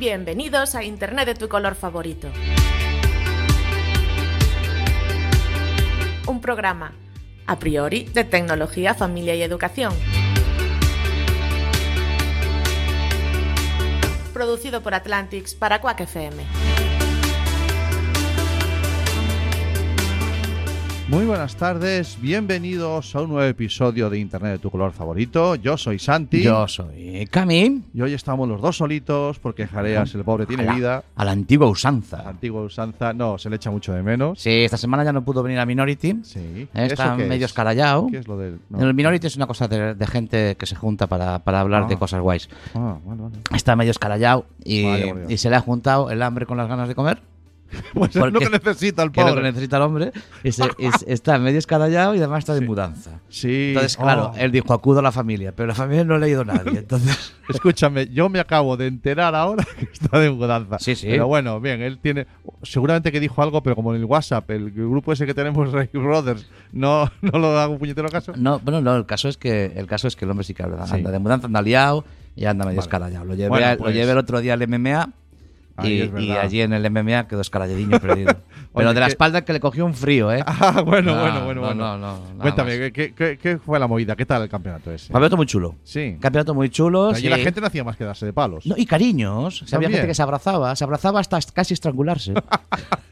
Bienvenidos a Internet de tu color favorito. Un programa, a priori, de tecnología, familia y educación. Producido por Atlantics para Quack FM. Muy buenas tardes, bienvenidos a un nuevo episodio de Internet de tu color favorito. Yo soy Santi. Yo soy Cami. Y hoy estamos los dos solitos porque Jareas, el pobre, tiene a la, vida. A la antigua usanza. La antigua usanza, no, se le echa mucho de menos. Sí, esta semana ya no pudo venir a Minority. Sí. Está ¿Eso qué medio es? escarallado. ¿Qué es lo del.? no. El Minority es una cosa de, de gente que se junta para, para hablar Ah. de cosas guays. Ah. Está medio escarallado y se le ha juntado el hambre con las ganas de comer. Pues es lo que necesita el Que es lo que pobre. necesita el hombre. Y se- está medio escarallado y además está de mudanza. Sí. Entonces, claro, Oh. él dijo acudo a la familia, pero la familia no ha leído a nadie. Entonces, Escúchame, yo me acabo de enterar ahora que está de mudanza. Sí, sí. Pero bueno, bien, él tiene. Seguramente que dijo algo, pero como en el WhatsApp, el grupo ese que tenemos, Ray Brothers, no, no lo hago un puñetero caso. no, bueno, no, el caso es que el caso es que el hombre sí que anda, Sí. anda de mudanza, anda liado y anda medio Vale. escarallado. Lo llevé, Bueno, pues- lo llevé el otro día al MMA Ahí y, y allí en el MMA quedó escaralladinho perdido. Pero Oye, de la que- espalda que le cogió un frío, ¿eh? Ah, bueno, No, bueno, bueno, no, bueno. no, no, nada Cuéntame. ¿qué, qué, qué fue la movida? ¿Qué tal el campeonato ese? Campeonato muy chulo. Sí. Campeonato muy chulo. Allí sí. la gente no hacía más que darse de palos. No, y cariños. O sea, había gente que se abrazaba, se abrazaba hasta casi estrangularse.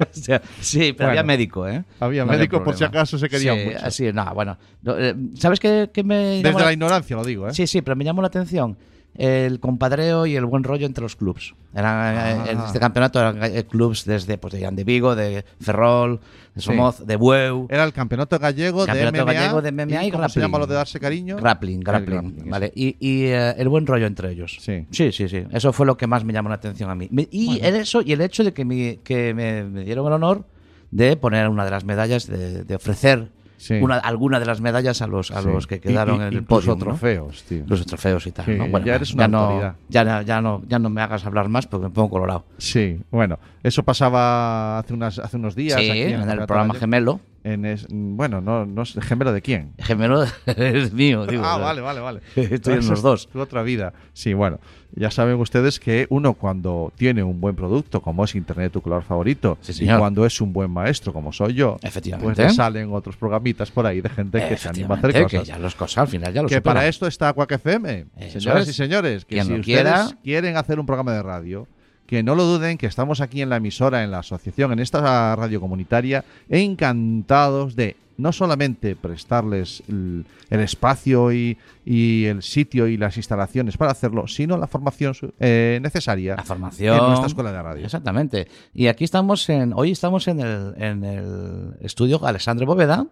O sea, sí, pero Bueno. había médico, ¿eh? Había No médico por si acaso se querían sí, mucho. así, no, bueno. No, eh, ¿Sabes qué, qué me Desde la la- ignorancia lo digo, ¿eh? Sí, sí, pero me llamó la atención el compadreo y el buen rollo entre los clubs. Eran, eh, Ah. En este campeonato eran eh, clubs desde pues, de, Vigo, de Ferrol, de Somoz, de Bueu. Era el campeonato gallego Campeonato de MMA. gallego de MMA y ¿Cómo se llama lo de darse cariño? Grappling, grappling, grappling, vale. Y, y, eh, el buen rollo entre ellos. Sí. sí, sí, sí. Eso fue lo que más me llamó la atención a mí. Y el eso y el hecho de que, me, que me, me dieron el honor de poner una de las medallas, de, de ofrecer Sí. una, alguna de las medallas a los, a Sí. los que quedaron y- en el podio. ¿no? trofeos, tío. Los trofeos y tal. Sí, ¿no? Bueno, ya eres una ya, no- ya, no, ya no me hagas hablar más porque me pongo colorado. Sí, bueno, eso pasaba hace, unas, hace unos días. sí, aquí en el programa gemelo. En es- bueno, no, no sé, gemelo de quién. Gemelo es mío, digo. ah, vale, vale, vale. Estoy en los dos. tu otra vida. Sí, bueno, ya saben ustedes que uno cuando tiene un buen producto, como es Internet tu color favorito, Sí, y cuando es un buen maestro, como soy yo, Efectivamente. pues le salen otros programitas por ahí de gente que se anima a hacer cosas. Que ya los cosas al final ya los Que supera. para esto está Quack FM. Eso Señoras es. y señores, que Quien si ustedes quiera. quieren hacer un programa de radio, que no lo duden, que estamos aquí en la emisora, en la asociación, en esta radio comunitaria, encantados de no solamente prestarles el, el espacio y, y el sitio y las instalaciones para hacerlo, sino la formación eh, necesaria La formación. en nuestra escuela de radio. Exactamente. Y aquí estamos en. Hoy estamos en el, en el estudio Alexandre Bóveda.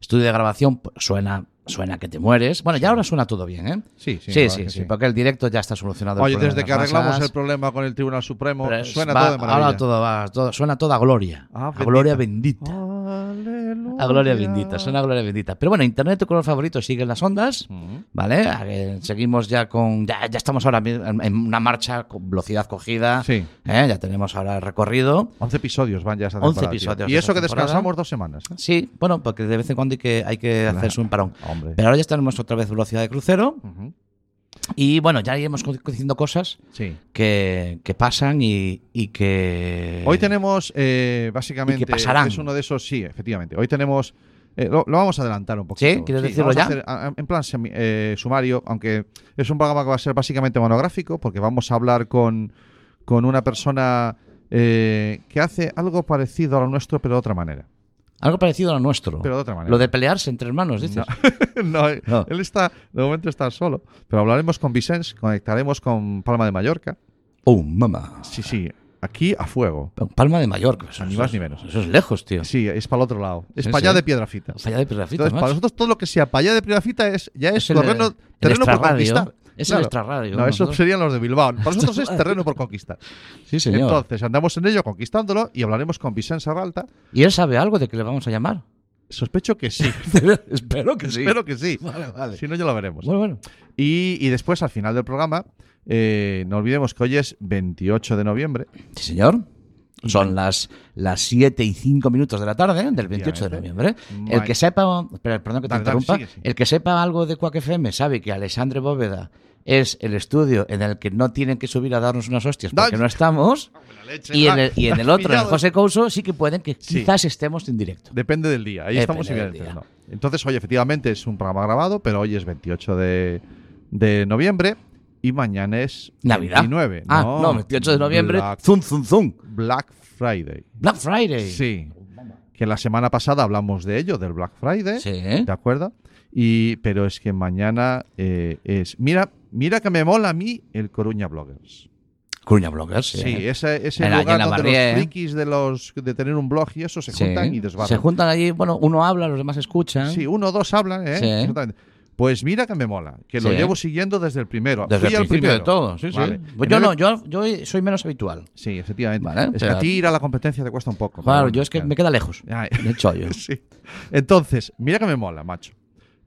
Estudio de grabación. Suena, suena que te mueres. Bueno, ya ahora suena todo bien, ¿eh? Sí, sí, sí, sí, que sí, sí. Porque el directo ya está solucionado. Oye, desde de que arreglamos masas. el problema con el Tribunal Supremo, suena va- todo de maravilla. Ahora todo va, todo- suena toda gloria. Ah, a gloria bendita. bendita. Aleluya. A gloria bendita, suena a gloria bendita. Pero bueno, Internet, tu color favorito, sigue en las ondas. Ujú. ¿Vale? Seguimos ya con. Ya, ya estamos ahora en una marcha con velocidad cogida. Sí. ¿eh? Ya tenemos ahora el recorrido. 11 episodios van ya esta 11 temporada, tío. episodios Y eso que temporada. descansamos dos semanas. ¿eh? Sí, bueno, porque de vez en cuando hay que, hay que hacerse un parón. Hombre. Pero ahora ya tenemos otra vez velocidad de crucero. Ujú. Y bueno, ya iremos diciendo cosas Sí. que, que pasan y, y que. Hoy tenemos, eh, básicamente, Y que pasarán. es uno de esos, sí, efectivamente. Hoy tenemos, eh, lo, lo vamos a adelantar un poquito. ¿Sí? ¿Quieres decirlo ya? hacer, en plan semi- eh, sumario, aunque es un programa que va a ser básicamente monográfico, porque vamos a hablar con, con una persona eh, que hace algo parecido a lo nuestro, pero de otra manera. Algo parecido a lo nuestro. Pero de otra manera. Lo de pelearse entre hermanos, dices. no, eh, No. él está, de momento está solo. Pero hablaremos con Vicens, conectaremos con Palma de Mallorca. Oh, mamá. Sí, sí, aquí a fuego. Palma de Mallorca. Eso, Ni eso más ni menos. Eso es lejos, tío. Sí, es para el otro lado. Es Sí, para allá sí. de Piedrafita. Falla de Piedrafita, Entonces, para nosotros todo lo que sea para allá de Piedrafita es, ya es, Es el- terreno, el terreno por conquistar. Es Claro. el extrarradio. No, esos serían los de Bilbao. Para nosotros es terreno por conquistar. Sí, señor. Entonces, andamos en ello conquistándolo y hablaremos con Vicente Serralta. ¿Y él sabe algo de que le vamos a llamar? Sospecho que sí. Espero que sí. Espero que sí. Vale, vale. Si no, ya lo veremos. Bueno, bueno. Y, y después, al final del programa, eh, no olvidemos que hoy es 28 de noviembre. Sí, señor. Son las, las 7 y 5 minutos de la tarde del 28 de noviembre. El que sepa, espera, perdón que te interrumpa, el que sepa algo de Quack FM sabe que Alexandre Bóveda es el estudio en el que no tienen que subir a darnos unas hostias porque no estamos. Y en el, y en el otro, en el José Couso, sí que pueden que Sí. quizás estemos en directo. Depende del día. Ahí Depende estamos y día. no. Entonces, hoy efectivamente es un programa grabado, pero hoy es 28 de, de noviembre y mañana es Navidad. 29. Ah, no, 28 de noviembre. Black, Zum, zum, zum. Black Friday. Black Friday. Sí. Que la semana pasada hablamos de ello, del Black Friday. Sí. ¿De acuerdo? Y, pero es que mañana eh, es. Mira, mira que me mola a mí el Coruña Bloggers. Coruña Bloggers. Sí. Sí, ese, ese En lugar donde Barrié. los frikis de, los, de tener un blog y eso se Sí. juntan y Se desbarran. juntan allí, bueno, uno habla, los demás escuchan. Sí, uno o dos hablan, ¿eh? Sí. Pues mira que me mola, que lo llevo siguiendo desde el primero. Desde Fui el principio primero. de todo, sí, Vale. sí. Pues yo no, yo, yo soy menos habitual. Sí, efectivamente. Vale, es que a ti ir a la competencia te cuesta un poco. Claro, yo es que me queda lejos. ya. De hecho, yo. Sí. Entonces, mira que me mola, macho.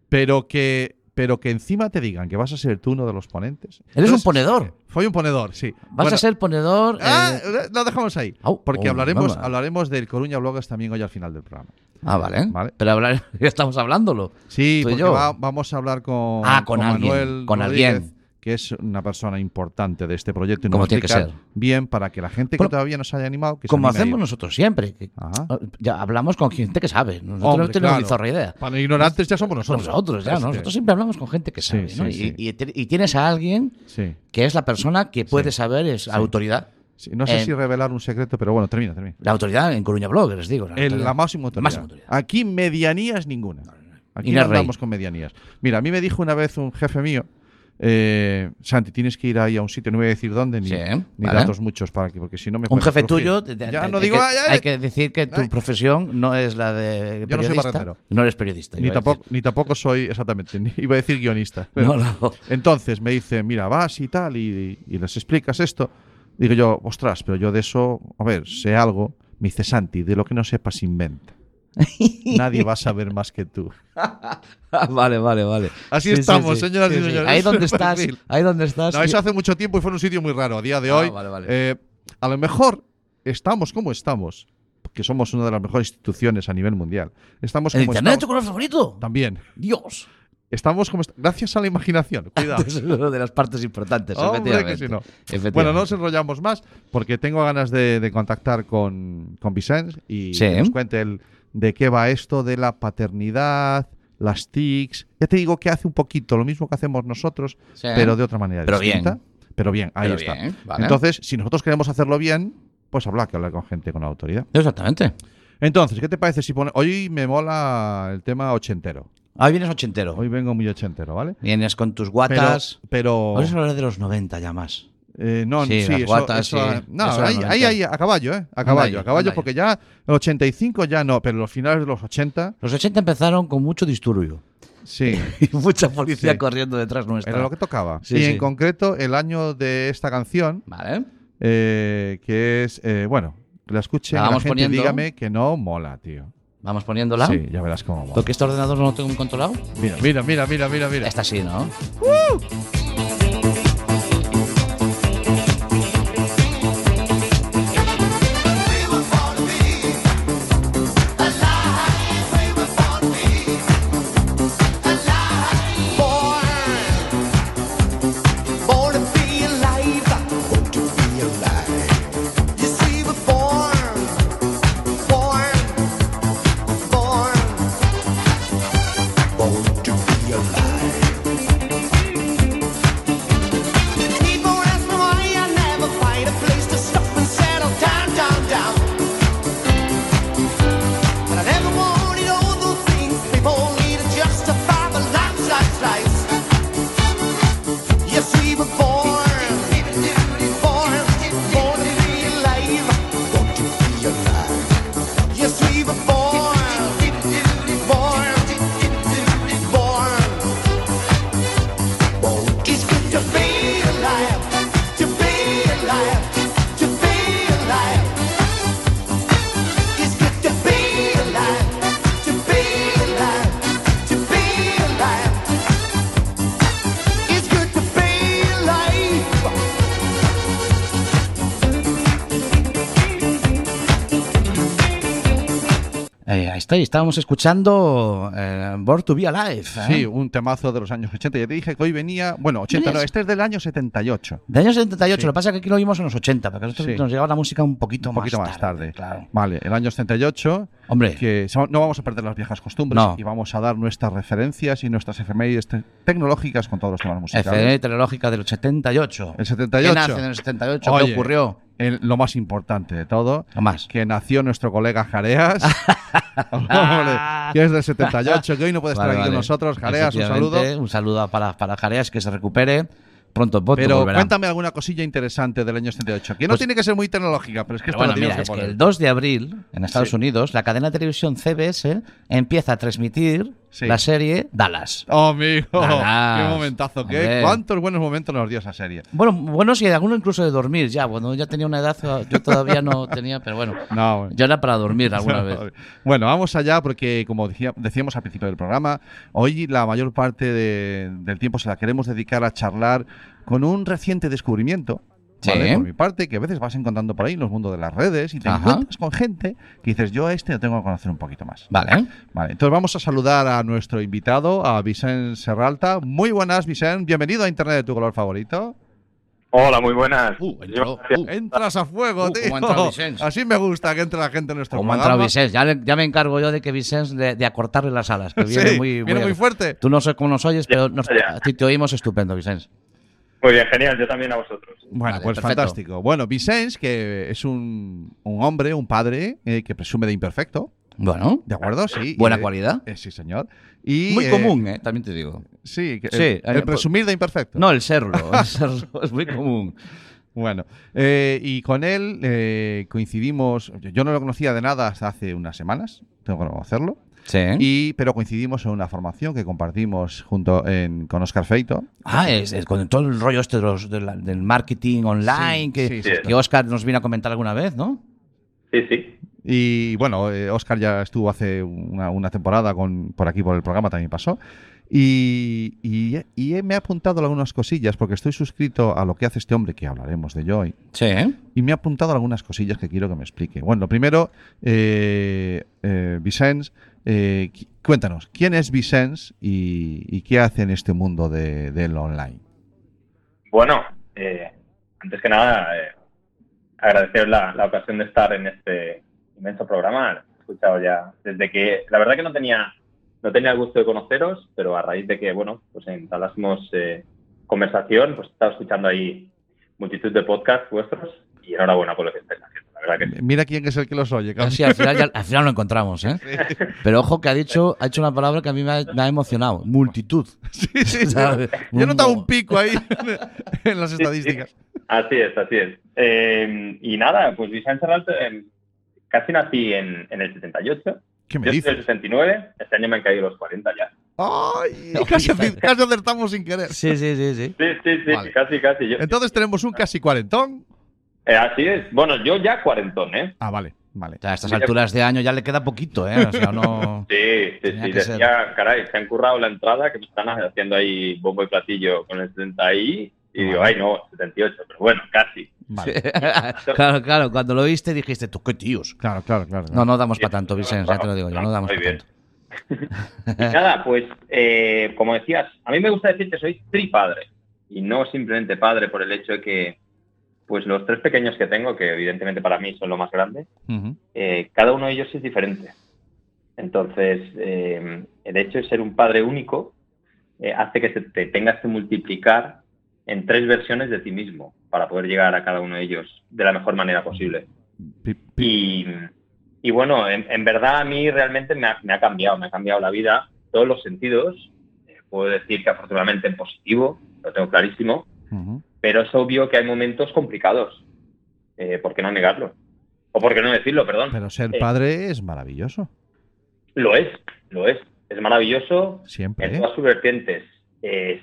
Pero que, pero que encima te digan que vas a ser tú uno de los ponentes. Eres un Entonces, ponedor. Fue un ponedor, sí. Vas Bueno, a ser ponedor. Ah, eh, lo dejamos ahí. Porque oh, hablaremos, mamá. hablaremos del Coruña Bloggers también hoy al final del programa. Ah, vale. Vale. Pero hablar, ya estamos hablándolo. Sí, porque yo. va- vamos a hablar con, Ah, con alguien, Manuel con Rodríguez, alguien. Que es una persona importante de este proyecto y nos tiene que ser. bien para que la gente que todavía no se haya animado, que Como hacemos nosotros siempre. que- Ajá. ya hablamos con gente que sabe. Nosotros Hombre, no tenemos claro. ni zorra idea. Para ignorantes ya somos nosotros. Nosotros, ya, Es que- nosotros siempre hablamos con gente que sabe. sí, ¿no? Y- sí. Y, te- y tienes a alguien que es la persona que puede saber, es autoridad. Sí, No sé En- si revelar un secreto, pero bueno, termina, termina. La autoridad en Coruña Bloggers, digo. La, autoridad. la máxima autoridad. Máxima autoridad. Aquí medianías ninguna. Aquí no andamos con medianías. Mira, a mí me dijo una vez un jefe mío, eh, Santi, tienes que ir ahí a un sitio, no voy a decir dónde, ni, Sí, ni vale. datos muchos para que, porque si no me Un jefe tuyo. te- te- Ya te- no hay digo, que, hay que decir que tu Ay. profesión no es la de Yo no soy periodista. no eres periodista. ni tampoco, decir. ni tampoco soy exactamente, ni iba a decir guionista. pero- No, no. Entonces me dice, mira, vas y tal, y, y les explicas esto. Digo yo, ostras, pero yo de eso, a ver, sé algo. Me dice Santi, de lo que no sepas, inventa. Nadie va a saber más que tú. vale, vale, vale. Así Sí, estamos, sí. señoras y Sí, sí. señores. Ahí donde El estás, perfil. ahí donde estás. No, eso hace mucho tiempo y fue en un sitio muy raro. A día de Ah, hoy, vale, vale. eh, a lo mejor estamos como estamos, que somos una de las mejores instituciones a nivel mundial. Estamos ¿El como internet es tu estamos. color favorito? También. Dios. Estamos como gracias a la imaginación. Cuidado. Es una de las partes importantes, Hombre, que si no. Bueno, no nos enrollamos más porque tengo ganas de, de contactar con, con Vicente y Sí. que nos cuente el, de qué va esto de la paternidad, las TICs. Ya te digo que hace un poquito lo mismo que hacemos nosotros, Sí. pero de otra manera Pero distinta. bien. Pero bien, ahí Pero está. bien, vale. Entonces, si nosotros queremos hacerlo bien, pues habrá que hablar con gente con autoridad. Exactamente. Entonces, ¿qué te parece si pone... Hoy me mola el tema ochentero. Ahí vienes ochentero. Hoy vengo muy ochentero, ¿vale? Vienes con tus Pero... guatas. pero Vamos a hablar de los 90 ya más. Eh, no, Sí, sí, eso- guatas, eso- sí. No, Eso ahí, 90. ahí, ahí, a caballo, ¿eh? A caballo, a caballo, porque ya el 85 ya no, pero los finales de los 80, Los 80 empezaron con mucho disturbio. sí, Y mucha policía Sí. corriendo detrás nuestra. era lo que tocaba. Sí, y en concreto, el año de esta canción, Vale. eh, que es, eh, bueno, la escuchen La gente poniendo. dígame que no mola, tío. Vamos poniéndola. Sí, ya verás cómo mola. Porque este ordenador no lo tengo controlado. Mira, mira, mira, mira, mira, mira. Esta sí, ¿no? Born estábamos escuchando eh, Born to Be Alive. ¿eh? Sí, un temazo de los años 80. Ya te dije que hoy venía. Bueno, 80, no, este es del año 78. De años 78, Sí. lo que pasa es que aquí lo vimos en los 80, porque nosotros Sí. nos llegaba la música un poquito, Un poquito más tarde. Claro. Vale, el año 78. Hombre, Que no vamos a perder las viejas costumbres No. y vamos a dar nuestras referencias y nuestras efemérides te- tecnológicas con todos los temas musicales. FM telelógica del 78. El 78. ¿Qué nace en el 78? Oye, ¿Qué ocurrió? El- lo más importante de todo, más. que nació nuestro colega Jareas, que es del 78, que hoy no puede estar Vale, aquí con nosotros. Jareas, un saludo. Un saludo para, para Jareas, que se recupere. Pronto, pronto Pero volverá. cuéntame alguna cosilla interesante del año 78, que no Pues- tiene que ser muy tecnológica, pero es que Pero esto bueno, lo tenemos mira, que es que el 2 de abril, en Estados Sí. Unidos, la cadena de televisión CBS empieza a transmitir Sí. la serie Dallas. Oh, amigo, Dallas. qué momentazo, qué cuántos buenos momentos nos dio esa serie. Bueno, bueno, sí, alguno incluso de dormir ya. Bueno, ya tenía una edad, yo todavía no tenía, pero bueno. No, Yo era para dormir alguna vez. Bueno, vamos allá porque, como decía- decíamos al principio del programa, hoy la mayor parte de- del tiempo se la queremos dedicar a charlar con un reciente descubrimiento. ¿Vale? Por mi parte, que a veces vas encontrando por ahí en los mundos de las redes y te Ajá. encuentras con gente que dices, yo a este lo tengo que conocer un poquito más. Vale. Vale, entonces vamos a saludar a nuestro invitado, a Vicente Serralta. Muy buenas, Vicente. Bienvenido a Internet de tu color favorito. Hola, muy buenas. Uh, entró. Uh, Entras a fuego, Uh, tío. Así me gusta que entre la gente en nuestro como programa. Vicens. Ya, le- ya me encargo yo de que Vicens de, de acortarle las alas, que viene Sí, muy, viene muy fuerte. Tú no sé cómo nos oyes, pero nos- ya. a ti te oímos estupendo, Vicens. Muy bien, genial. Yo también a vosotros. Bueno, Vale, pues perfecto. fantástico. Bueno, Vicens, que es un, un hombre, un padre eh, que presume de imperfecto, Bueno, ¿de acuerdo? Sí. buena eh, cualidad. eh, sí, señor. Y, Muy eh, común, ¿eh? También te digo. Sí, que- Sí, el, el presumir de imperfecto. No, el serlo. El serlo es muy común. Bueno, eh, y con él eh, coincidimos, yo- yo no lo conocía de nada hasta hace unas semanas, tengo que conocerlo, Sí. y, pero coincidimos en una formación que compartimos junto en, con Oscar Feito. Ah, es, es con todo el rollo este de los- de la- del marketing online Sí, que, sí, sí. que Oscar nos vino a comentar alguna vez, ¿no? Sí, sí. Y bueno, eh, Oscar ya estuvo hace una, una temporada con, por aquí, por el programa, también pasó. Y, y- y me ha apuntado algunas cosillas, porque estoy suscrito a lo que hace este hombre, que hablaremos de hoy. Sí. Y me ha apuntado algunas cosillas que quiero que me explique. Bueno, lo primero, eh, eh, Vicens, eh, cuéntanos, ¿quién es Vicens y, y qué hace en este mundo de, del online? Bueno, eh, antes que nada, eh, agradecer la, la ocasión de estar en este inmenso programa. He escuchado ya desde que, la verdad que no tenía, no tenía el gusto de conoceros, pero a raíz de que, bueno, pues entablásemos eh, conversación, pues he estado escuchando ahí multitud de podcasts vuestros y enhorabuena por lo que estáis haciendo. La verdad que sí. Mira quién es el que los oye. Sí, al final, ya- al final lo encontramos, ¿eh? Pero ojo que ha dicho, ha hecho una palabra que a mí me ha, me ha emocionado. Multitud. Sí, sí, sí. ¿Sabes? Yo he notado Un- pico ahí en las estadísticas. Así es, así es. Eh, y nada, pues Vicente Serralto, eh, casi nací en, en el 78. ¿Qué me Yo soy dices? del 69, este año me han caído los 40 ya. ¡Ay! Casi, casi acertamos sin querer. Sí, sí, sí, sí. Sí, sí, sí, Vale. casi, casi. Yo- Entonces tenemos un casi cuarentón. Eh, así es. Bueno, yo ya cuarentón, ¿eh? Ah, vale, vale. O sea, a estas alturas de año ya le queda poquito, ¿eh? O sea, no... Sí, sí, sí. Decía, caray, se han currado la entrada que me están haciendo ahí bombo y platillo con el 70 y y digo, ay, no, 78, pero bueno, casi. vale. claro, claro, cuando lo viste dijiste, tú qué tíos. Claro, claro, claro. No, no damos para tanto, Vicente, ya te lo digo yo, no damos Muy para bien. tanto. Y nada, pues, eh, como decías, a mí me gusta decir que soy tripadre y no simplemente padre por el hecho de que, pues, los tres pequeños que tengo, que evidentemente para mí son lo más grande, eh, cada uno de ellos es diferente. Entonces, eh, el hecho de ser un padre único eh, hace que se te tengas que multiplicar en tres versiones de ti mismo para poder llegar a cada uno de ellos de la mejor manera posible. Y, y bueno, en, en verdad a mí realmente me ha, me ha cambiado, me ha cambiado la vida, todos los sentidos. Eh, puedo decir que afortunadamente en positivo, lo tengo clarísimo, pero es obvio que hay momentos complicados. Eh, ¿Por qué no negarlo? O por qué no decirlo, perdón. Pero ser Eh, padre es maravilloso. Lo es, lo es. Es maravilloso Siempre. en ¿eh? todas sus vertientes.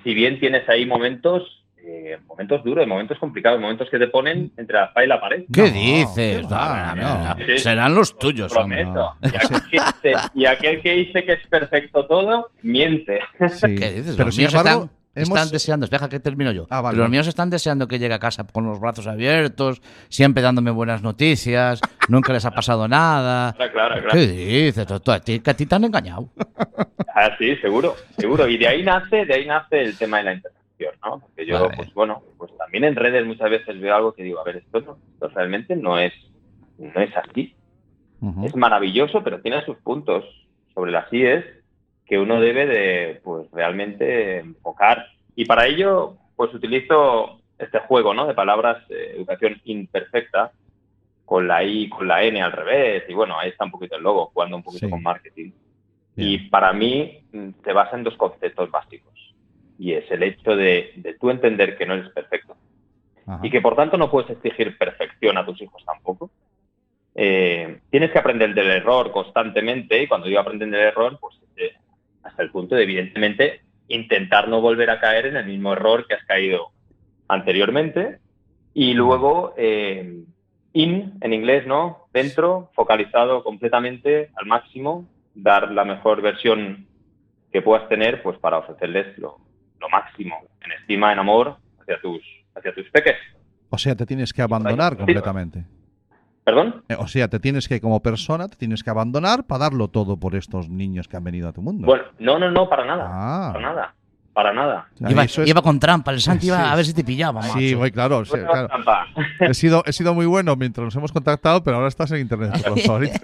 Si bien tienes ahí momentos eh, momentos duros, momentos complicados, momentos que te ponen entre la espada y la pared. ¿Qué No, dices? No, no, sí. Serán los tuyos. Prometo. Y, aquel que dice, y aquel que dice que es perfecto todo, miente. Sí. ¿Qué dices? Pero los míos embargo, están, hemos- están deseando, deja que termino yo. Ah, vale. Los míos están deseando que llegue a casa con los brazos abiertos, siempre dándome buenas noticias, nunca les ha pasado nada. Claro, claro, claro. ¿Qué dices? Tú- tú- a ti- que a ti te han engañado. Ah, sí, seguro, seguro. Y de ahí nace, de ahí nace el tema de la Porque yo, Vale. pues bueno, pues también en redes muchas veces veo algo que digo, a ver, esto, no, esto realmente no es, no es así. Es maravilloso, pero tiene sus puntos sobre las IES que uno debe de, pues realmente enfocar. Y para ello, pues utilizo este juego, ¿no? De palabras, eh, educación imperfecta, con la I, con la N al revés, y bueno, ahí está un poquito el logo, jugando un poquito Sí. con marketing. Bien. Y para mí mm, se basa en dos conceptos básicos. Y es el hecho de, de tú entender que no eres perfecto Ajá. y que por tanto no puedes exigir perfección a tus hijos tampoco. Eh, tienes que aprender del error constantemente y cuando digo aprender del error, pues eh, hasta el punto de evidentemente intentar no volver a caer en el mismo error que has caído anteriormente y luego eh, in en inglés, ¿no? Dentro, focalizado completamente al máximo, dar la mejor versión que puedas tener, pues para ofrecerles lo, lo máximo en estima, en amor hacia tus hacia tus peques. O sea, te tienes que abandonar Sí. completamente. ¿Perdón? Eh, O sea, te tienes que, como persona, te tienes que abandonar para darlo todo por estos niños que han venido a tu mundo. Bueno, no, no, no, para nada. Ah. Para nada. Para nada. O sea, Iba, eso es- iba con trampa, el Santi iba Sí. a ver si te pillaba, macho. Sí, güey, claro. Trampa. He sido, he sido muy bueno mientras nos hemos contactado, pero ahora estás en internet. tu color favorito.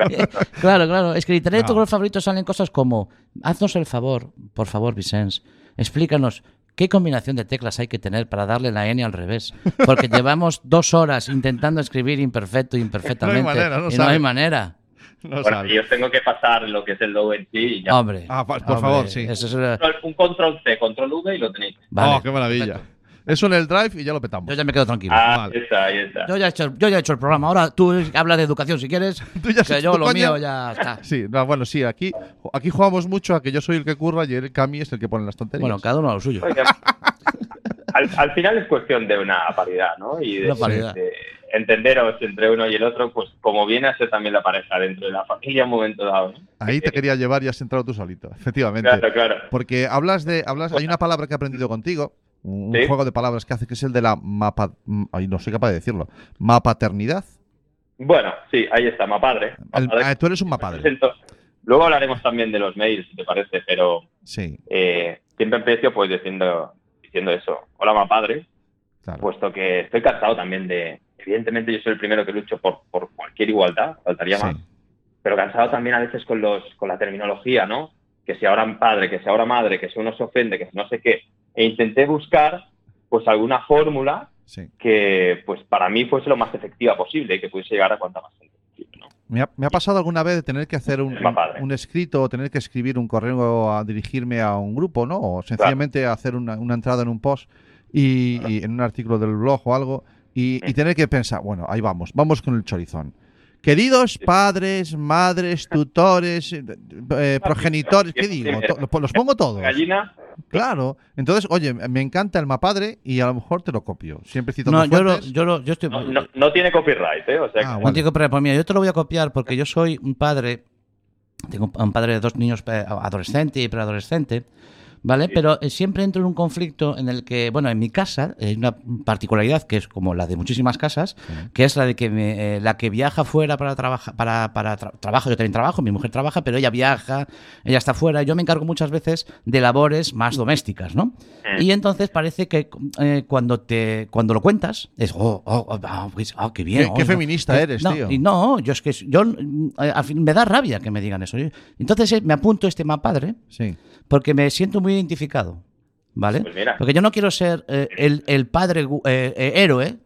Claro, claro. Es que en Internet de tu No. color favorito salen cosas como, haznos el favor, por favor, Vicens, explícanos qué combinación de teclas hay que tener para darle la N al revés. Porque llevamos dos horas intentando escribir imperfecto e imperfectamente. manera, no y no hay manera. No Bueno, sale. y os tengo que pasar lo que es el logo en sí y ya. Hombre. Ah, por hombre, favor, sí. eso es, Un control C, control V y lo tenéis. vale, oh, qué maravilla. perfecto. Eso en el drive y ya lo petamos. Yo ya me quedo tranquilo. Ah, vale. ahí está, ahí está. Yo ya, he hecho, yo ya he hecho el programa. Ahora tú habla de educación si quieres. Tú ya has que hecho yo lo coña. mío ya está. Sí, no, bueno, sí, aquí, aquí jugamos mucho a que yo soy el que curra y el Cami es el que pone las tonterías. Bueno, cada uno a lo suyo. Oiga, al, al final es cuestión de una paridad, ¿no? Y de, Una paridad. de entenderos entre uno y el otro, pues como viene a ser también la pareja dentro de la familia en un momento dado. ¿no? Ahí te quería llevar y has entrado tú solito, efectivamente. Claro, claro. Porque hablas de, hablas, hay una palabra que he aprendido contigo, un Sí. juego de palabras que hace que es el de la mapa, ay, no soy capaz de decirlo, mapaternidad. Bueno, sí, ahí está, mapadre. Mapadre. ah, tú eres un mapadre. Luego hablaremos también de los mails, si te parece, pero Sí, eh, siempre empiezo pues diciendo, diciendo eso. Hola, mapadre. claro. puesto que estoy cansado también de, evidentemente yo soy el primero que lucho por, por cualquier igualdad, faltaría Sí. más, pero cansado también a veces con los con la terminología, ¿no? Que si ahora padre, que si ahora madre, que si uno se ofende, que si no sé qué, e intenté buscar pues alguna fórmula sí. que pues para mí fuese lo más efectiva posible y que pudiese llegar a cuanta más gente ¿no? Me ha, me ha pasado alguna vez de tener que hacer un, un escrito o tener que escribir un correo a dirigirme a un grupo, ¿no? O sencillamente hacer una, una entrada en un post y, y en un artículo del blog o algo y, y tener que pensar, bueno, ahí vamos, vamos con el chorizón. Queridos padres, madres, tutores, eh, progenitores, ¿qué digo? Los pongo todos. Gallina, Claro. Entonces, oye, me encanta el mapadre y a lo mejor te lo copio. Siempre cito No, yo, lo, fuentes. yo, lo- yo estoy. no, no- no tiene copyright, ¿eh? O sea, Ah, que- No tengo que poner por mí. Yo te lo voy a copiar porque yo soy un padre. Tengo un padre de dos niños eh, adolescente y preadolescente. ¿Vale? Sí. Pero eh, siempre entro en un conflicto en el que, bueno, en mi casa hay una particularidad que es como la de muchísimas casas, que es la de que me- eh, la que viaja fuera para trabajar, para, para tra- trabajo, yo también trabajo, mi mujer trabaja, pero ella viaja, ella está fuera, yo me encargo muchas veces de labores más domésticas, ¿no? Y entonces parece que eh, cuando te cuando lo cuentas es oh, oh, oh, ah, qué bien. Qué- qué oh, no. feminista Eh, eres, no, tío. Y no, yo es que yo eh, al fin, me da rabia que me digan eso. Entonces eh, me apunto este mapadre Sí. porque me siento muy identificado. ¿Vale? Pues mira. Porque yo no quiero ser eh, el, el padre eh, eh, héroe,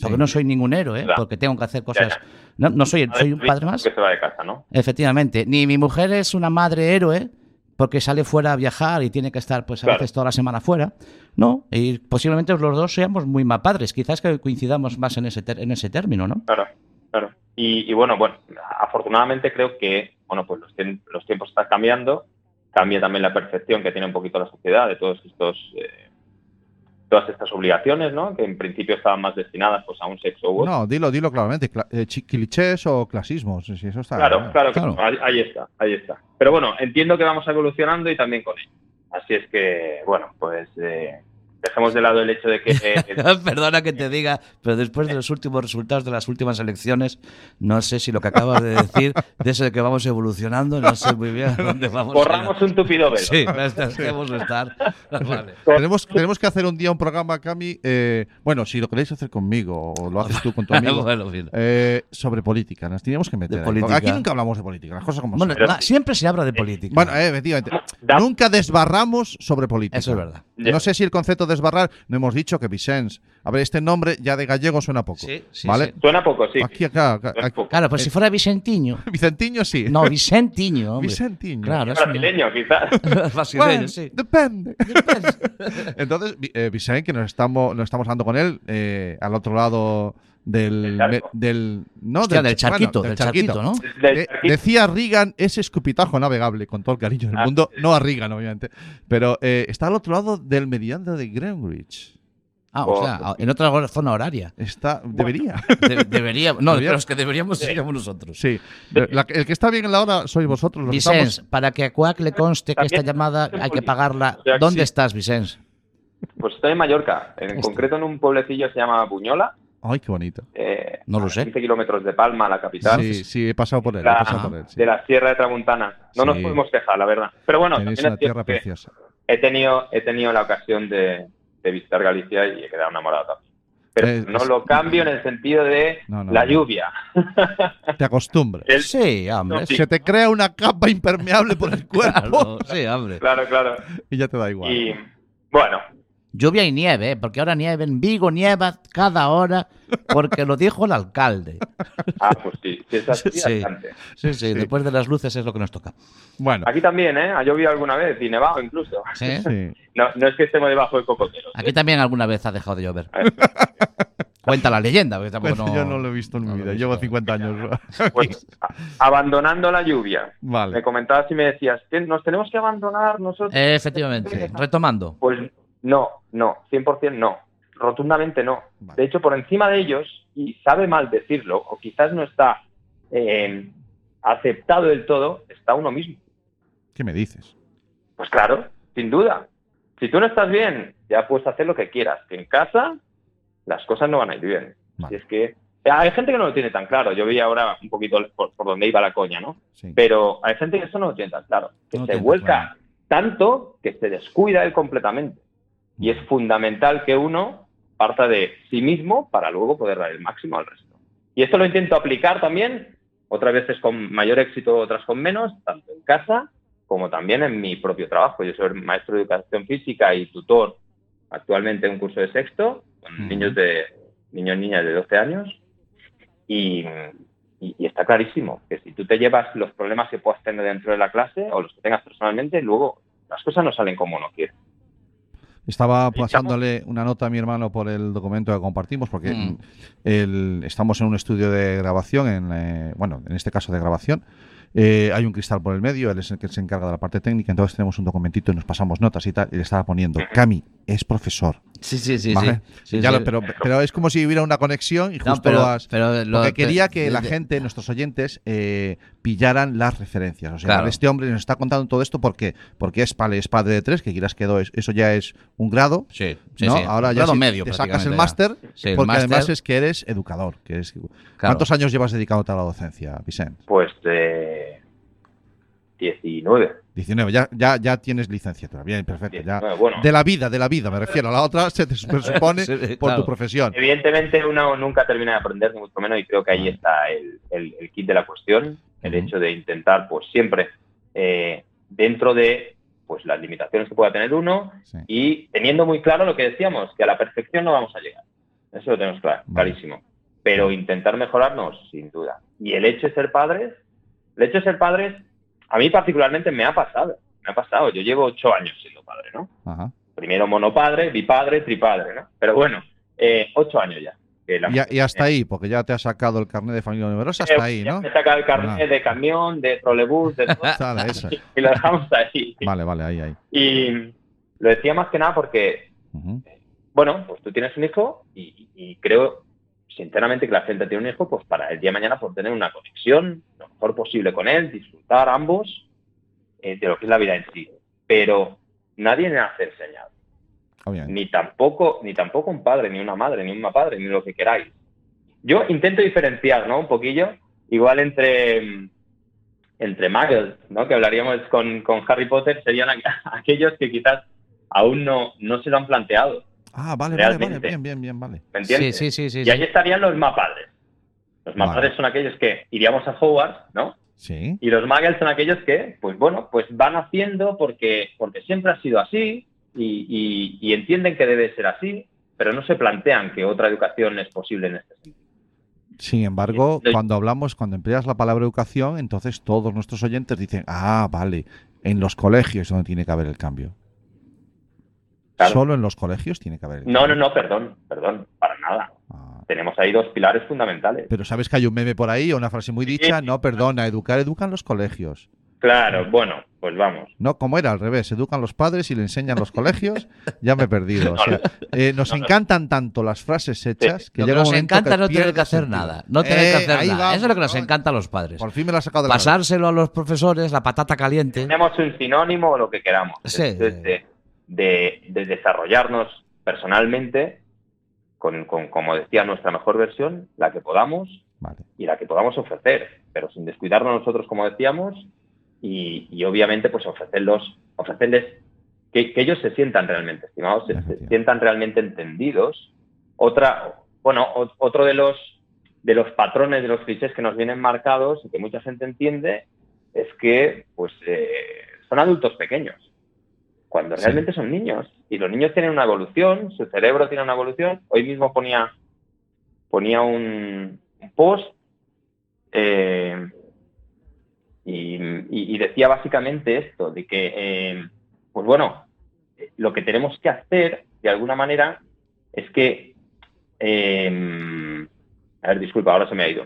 porque Sí. no soy ningún héroe, porque tengo que hacer cosas. ya. No, no soy, soy un padre más. Que se va de casa, ¿no? Efectivamente. Ni mi mujer es una madre héroe porque sale fuera a viajar y tiene que estar pues a Claro. veces toda la semana fuera. No, y posiblemente los dos seamos muy mapadres. Quizás que coincidamos más en ese, ter- en ese término, ¿no? Claro, claro. Y, y bueno, bueno, afortunadamente creo que, bueno, pues los, los tiempos están cambiando, cambia también la percepción que tiene un poquito la sociedad de todos estos eh, todas estas obligaciones, ¿no? Que en principio estaban más destinadas pues a un sexo u otro. No, dilo, dilo claramente. cla- eh, clichés o clasismos. Si eso está. Claro, claro, Claro. claro. Ahí, ahí está, ahí está. Pero bueno, entiendo que vamos evolucionando y también con ello. Así es que, bueno, pues eh, dejemos de lado el hecho de que eh, Perdona que te diga, pero después de los últimos resultados de las últimas elecciones, no sé si lo que acabas de decir, de eso de que vamos evolucionando, no sé muy bien a dónde vamos. borramos un tupido velo. Sí, dejemos de estar. Vale. Tenemos, tenemos que hacer un día un programa, Cami. eh, bueno, si lo queréis hacer conmigo o lo haces tú con tu amigo. Bueno, eh, sobre política. Nos teníamos que meter. De ahí. política. Aquí nunca hablamos de política. Las cosas como Bueno, son. siempre se habla de política. Bueno, eh, efectivamente. Nunca desbarramos sobre política. Eso es verdad. No sé si el concepto de desbarrar, no hemos dicho que Vicens. A ver, este nombre ya de gallego suena poco. Sí, sí, ¿Vale? sí. Suena poco, sí. Aquí, acá, poco. Claro, pues si fuera Vicentiño. Vicentiño sí. No, Vicentiño, hombre. Vicentiño. Claro. Brasileño, quizás. Brasileño, Bueno, sí. Depende. Entonces, eh, Vicente, que nos estamos, nos estamos hablando con él, eh, al otro lado del. Del me- del no, Hostia, del bueno, charquito, del charquito, ¿no? Del Eh, charquito. decía Reagan, ese escupitajo navegable, con todo el cariño del Ah, mundo. sí. No a Reagan, obviamente. Pero eh, está al otro lado del mediano de Greenwich. Ah, o sea, en otra zona horaria. Está, debería. De- debería, no, Debería- pero es que deberíamos seríamos nosotros. Sí. La- el que está bien en la hora sois vosotros. Los que estamos- Vicens, para que a Cuac le conste que esta llamada hay que pagarla. O sea, ¿Dónde sí. estás, Vicens? Pues estoy en Mallorca, en Este. concreto en un pueblecillo que se llama Buñola, Ay, qué bonito. eh, No lo a sé. 15 kilómetros de Palma, la capital. Sí, sí, he pasado por él. He La- pasado por él sí. de la Sierra de Tramuntana. No nos podemos quejar, la verdad. Pero bueno, Tenéis también una es cierto tierra preciosa. he tenido, he tenido la ocasión de, de visitar Galicia y he quedado enamorado también. Pero Eh, no lo cambio en el sentido de No, no, la lluvia. Te acostumbras. El- Sí, hombre. No, sí. Se te crea una capa impermeable por el cuerpo Claro, sí, hombre. Claro, claro. y ya te da igual. Y bueno, Lluvia y nieve, ¿eh? porque ahora nieve en Vigo, nieva cada hora, porque lo dijo el alcalde. ah, pues sí, sí es así Sí. bastante. Sí, sí, después de las luces es lo que nos toca. Bueno, Aquí también, ¿eh? Ha llovido alguna vez y nevado incluso. ¿Sí? sí. No, no es que estemos debajo de cocoteros. Aquí también alguna vez ha dejado de llover. ¿eh? Cuenta la leyenda, porque tampoco Bueno, no- yo no lo he visto en no mi vida. Llevo 50 años. Pues abandonando la lluvia. Me vale. comentabas y me decías, "¿Qué, ¿nos tenemos que abandonar nosotros? Eh, efectivamente, retomando. Pues no, no, 100% no. Rotundamente no. Vale. De hecho, por encima de ellos, y sabe mal decirlo, o quizás no está eh, aceptado del todo, está uno mismo. ¿Qué me dices? Pues claro, sin duda. Si tú no estás bien, ya puedes hacer lo que quieras. Que en casa las cosas no van a ir bien. Vale. Y es que hay gente que no lo tiene tan claro. Yo veía ahora un poquito por, por donde iba la coña, ¿no? Sí. Pero hay gente que eso no lo tiene tan claro. Que No se vuelca claro. tanto que se descuida él completamente. Y es fundamental que uno parta de sí mismo para luego poder dar el máximo al resto. Y esto lo intento aplicar también, otras veces con mayor éxito, otras con menos, tanto en casa como también en mi propio trabajo. Yo soy maestro de educación física y tutor actualmente en un curso de sexto con niños de niños y niñas de 12 años y, y- y está clarísimo que si tú te llevas los problemas que puedas tener dentro de la clase o los que tengas personalmente, luego las cosas no salen como uno quiere. Estaba pasándole una nota a mi hermano por el documento que compartimos, porque Mm. el- estamos en un estudio de grabación, en, eh, bueno, en este caso de grabación. Eh, hay un cristal por el medio, él es el que se encarga de la parte técnica, entonces tenemos un documentito y nos pasamos notas y tal, y le estaba poniendo, Cami, es profesor. Sí, sí, sí. ¿vale? sí. Sí, Ya sí. lo- pero, pero es como si hubiera una conexión y No, justo pero- lo has... pero lo- Porque quería que la gente, nuestros oyentes, eh, pillaran las referencias. O sea, Claro. este hombre nos está contando todo esto porque, porque es, padre de tres, que quieras que dos, eso ya es un grado. Sí, sí, ¿no? sí. Ahora Un ya grado si medio, te sacas el máster, Sí, el porque además es que eres educador. Que es, Claro. ¿Cuántos años llevas dedicado a la docencia, Vicente? Pues eh, 19. 19, ya, ya, ya tienes licenciatura. Bien, perfecto. Ya. 19, bueno. De la vida, de la vida, me refiero. A la otra se te presupone Sí, por claro. tu profesión. Evidentemente uno nunca termina de aprender, ni mucho menos, y creo que ahí está el, el- el kit de la cuestión, el hecho de intentar, pues siempre, eh, dentro de pues las limitaciones que pueda tener uno, Sí. y teniendo muy claro lo que decíamos, que a la perfección no vamos a llegar. Eso lo tenemos claro, Vale. clarísimo. Pero intentar mejorarnos, sin duda. Y el hecho de ser padres, el hecho de ser padres, a mí particularmente me ha pasado, me ha pasado. Yo llevo ocho años siendo padre, ¿no? Ajá. Primero monopadre, bipadre, tripadre, ¿no? Pero bueno, eh, ocho años ya. La- Y, y hasta ahí, porque ya te has sacado el carnet de familia numerosa, Eh, hasta ahí, ya ¿no? Me he sacado el carnet Ah. de camión, de trolebús, de todo, esa. y lo dejamos ahí. Vale, vale, ahí, ahí. Y lo decía más que nada porque bueno, pues tú tienes un hijo y, y creo sinceramente que la gente tiene un hijo pues para el día de mañana por tener una conexión lo mejor posible con él, disfrutar ambos eh, de lo que es la vida en sí. Pero nadie nace enseñado. Obviamente. Ni tampoco, ni tampoco un padre, ni una madre, ni una padre, ni lo que queráis. Yo intento diferenciar, ¿no? Un poquillo, igual entre, entre muggles, ¿no? Que hablaríamos con, con Harry Potter, serían aqu- aquellos que quizás aún no, no se lo han planteado. Ah, vale, vale, vale. Bien, bien, bien, vale. ¿Me entiendes? Sí, sí, sí, sí, Y ahí estarían los mapadres. Los Vale. mapadres son aquellos que iríamos a Hogwarts, ¿no? Sí. Y los muggles son aquellos que, pues bueno, pues van haciendo porque, porque siempre ha sido así y, y- y entienden que debe ser así, pero no se plantean que otra educación es posible en este sentido. Sin embargo, Sí. cuando hablamos, cuando empleas la palabra educación, entonces todos nuestros oyentes dicen, ah, vale, en los colegios es donde tiene que haber el cambio. Claro. Solo en los colegios tiene que haber el No, cambio. no, no, perdón, perdón, para nada. Ah, Tenemos ahí dos pilares fundamentales. Pero sabes que hay un meme por ahí o una frase muy dicha, no, perdona, educar, educan los colegios. Claro, bueno, pues vamos. No, como era al revés, educan los padres y le enseñan los colegios, ya me he perdido. O sea, eh, nos No, no. encantan tanto las frases hechas que Lo que llega un nos encanta que es no tener que hacer nada. No tener que Eh, hacer ahí nada. vamos, Eso es lo que nos ¿no? encanta a los padres. Por fin me lo has sacado de la Pasárselo a los profesores, la patata caliente. Tenemos un sinónimo o lo que queramos. Sí. De, de- de desarrollarnos personalmente con, con, como decía, nuestra mejor versión, la que podamos, Vale. y la que podamos ofrecer, pero sin descuidarnos nosotros, como decíamos, y, y obviamente pues ofrecerlos, ofrecerles que, que ellos se sientan realmente estimados, se, sientan realmente entendidos. Otra, bueno, o- otro de los de los patrones, de los clichés que nos vienen marcados y que mucha gente entiende es que pues eh, son adultos pequeños, cuando Sí. realmente son niños. Y los niños tienen una evolución, su cerebro tiene una evolución. Hoy mismo ponía, ponía un, un post eh, y, y- decía básicamente esto, de que, eh, pues bueno, lo que tenemos que hacer, de alguna manera, es que... eh, a ver, disculpa, ahora se me ha ido.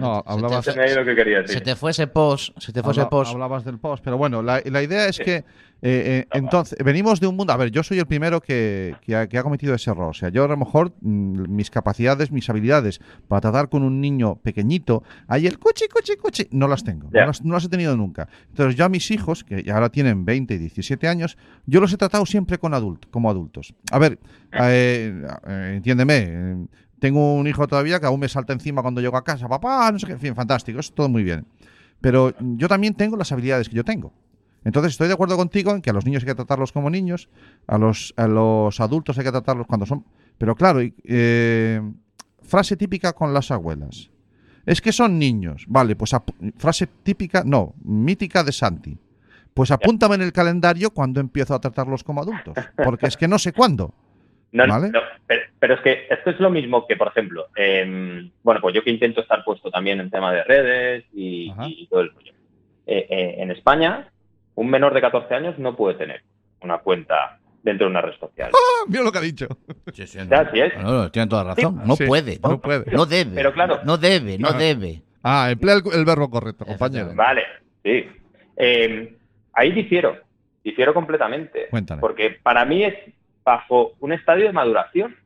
No, hablabas, Se me ha ido lo que quería decir. Se te fuese post, se te fuese habla- post. hablabas del post, pero bueno, la, la idea es Sí. que eh, eh, entonces venimos de un mundo. A ver, yo soy el primero que, que ha, que ha cometido ese error. O sea, yo a lo mejor mm, mis capacidades, mis habilidades para tratar con un niño pequeñito, ahí el cuchi, cuchi, cuchi, no las tengo. Ya. No, las, no las he tenido nunca. Entonces, yo a mis hijos, que ya ahora tienen 20 y 17 años, yo los he tratado siempre con adult, como adultos. A ver, eh, eh, entiéndeme. Tengo un hijo todavía que aún me salta encima cuando llego a casa. Papá, no sé qué. En fin, fantástico. Es todo muy bien. Pero yo también tengo las habilidades que yo tengo. Entonces estoy de acuerdo contigo en que a los niños hay que tratarlos como niños, a los, a los adultos hay que tratarlos cuando son... Pero claro, eh, frase típica con las abuelas. Es que son niños. Vale, pues frase típica, no, mítica de Santi. Pues apúntame en el calendario cuando empiezo a tratarlos como adultos. Porque es que no sé cuándo. No, no, ¿Vale? no, pero, pero es que esto es lo mismo que, por ejemplo, em, bueno, pues yo que intento estar puesto también en tema de redes y, todo el rollo. Eh, eh, en España, un menor de 14 años no puede tener una cuenta dentro de una red social. Ah, mira lo que ha dicho. Sí, sí, Ya, así es. No, no, tienen toda razón. No Sí, puede. no puede. No debe. Pero claro. No debe, no debe. Ah, emplea el, el verbo correcto, compañero. Vale, sí. Eh, ahí difiero, difiero completamente. Cuéntame. Porque para mí es bajo un estadio de maduración,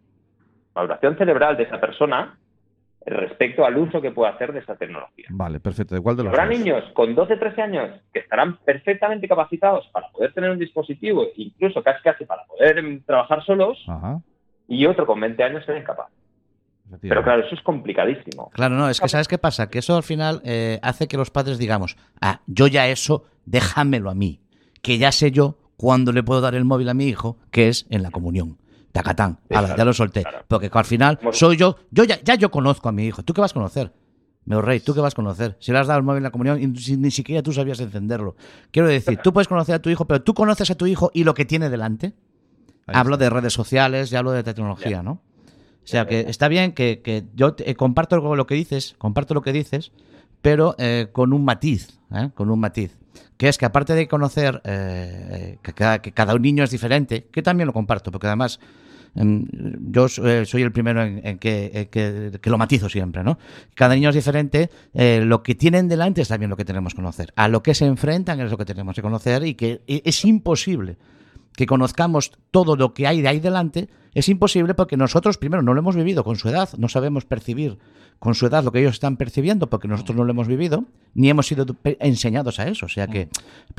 maduración cerebral de esa persona respecto al uso que puede hacer de esa tecnología. Vale, perfecto. ¿De cuál de los Habrá dos? niños con 12, 13 años que estarán perfectamente capacitados para poder tener un dispositivo, incluso casi casi para poder trabajar solos, Ajá. y otro con 20 años será incapaz. Pero claro, eso es complicadísimo. Claro, no, es que ¿sabes qué pasa? Que eso al final eh, hace que los padres digamos, ah, yo ya eso, déjamelo a mí, que ya sé yo cuándo le puedo dar el móvil a mi hijo, que es en la comunión. Tacatán, Ala, ya lo solté. claro. Porque al final soy yo, yo ya, ya yo conozco a mi hijo. ¿Tú qué vas a conocer? Meo rey, ¿tú qué vas a conocer? Si le has dado el móvil en la comunión y ni siquiera tú sabías encenderlo. Quiero decir, tú puedes conocer a tu hijo, pero tú conoces a tu hijo y lo que tiene delante. Hablo de redes sociales y hablo de tecnología, ¿no? O sea que está bien que, que yo te- eh, comparto lo que dices, comparto lo que dices, pero eh, con un matiz, ¿eh? con un matiz. Que es que aparte de conocer eh, que, cada, que cada niño es diferente, que también lo comparto, porque además em, yo eh, soy el primero en, en que, que- lo matizo siempre, ¿no? Cada niño es diferente, eh, lo que tienen delante es también lo que tenemos que conocer, a lo que se enfrentan es lo que tenemos que conocer y que e- es imposible que conozcamos todo lo que hay de ahí delante, es imposible porque nosotros, primero, no lo hemos vivido con su edad, no sabemos percibir con su edad lo que ellos están percibiendo porque nosotros no lo hemos vivido, ni hemos sido enseñados a eso. O sea que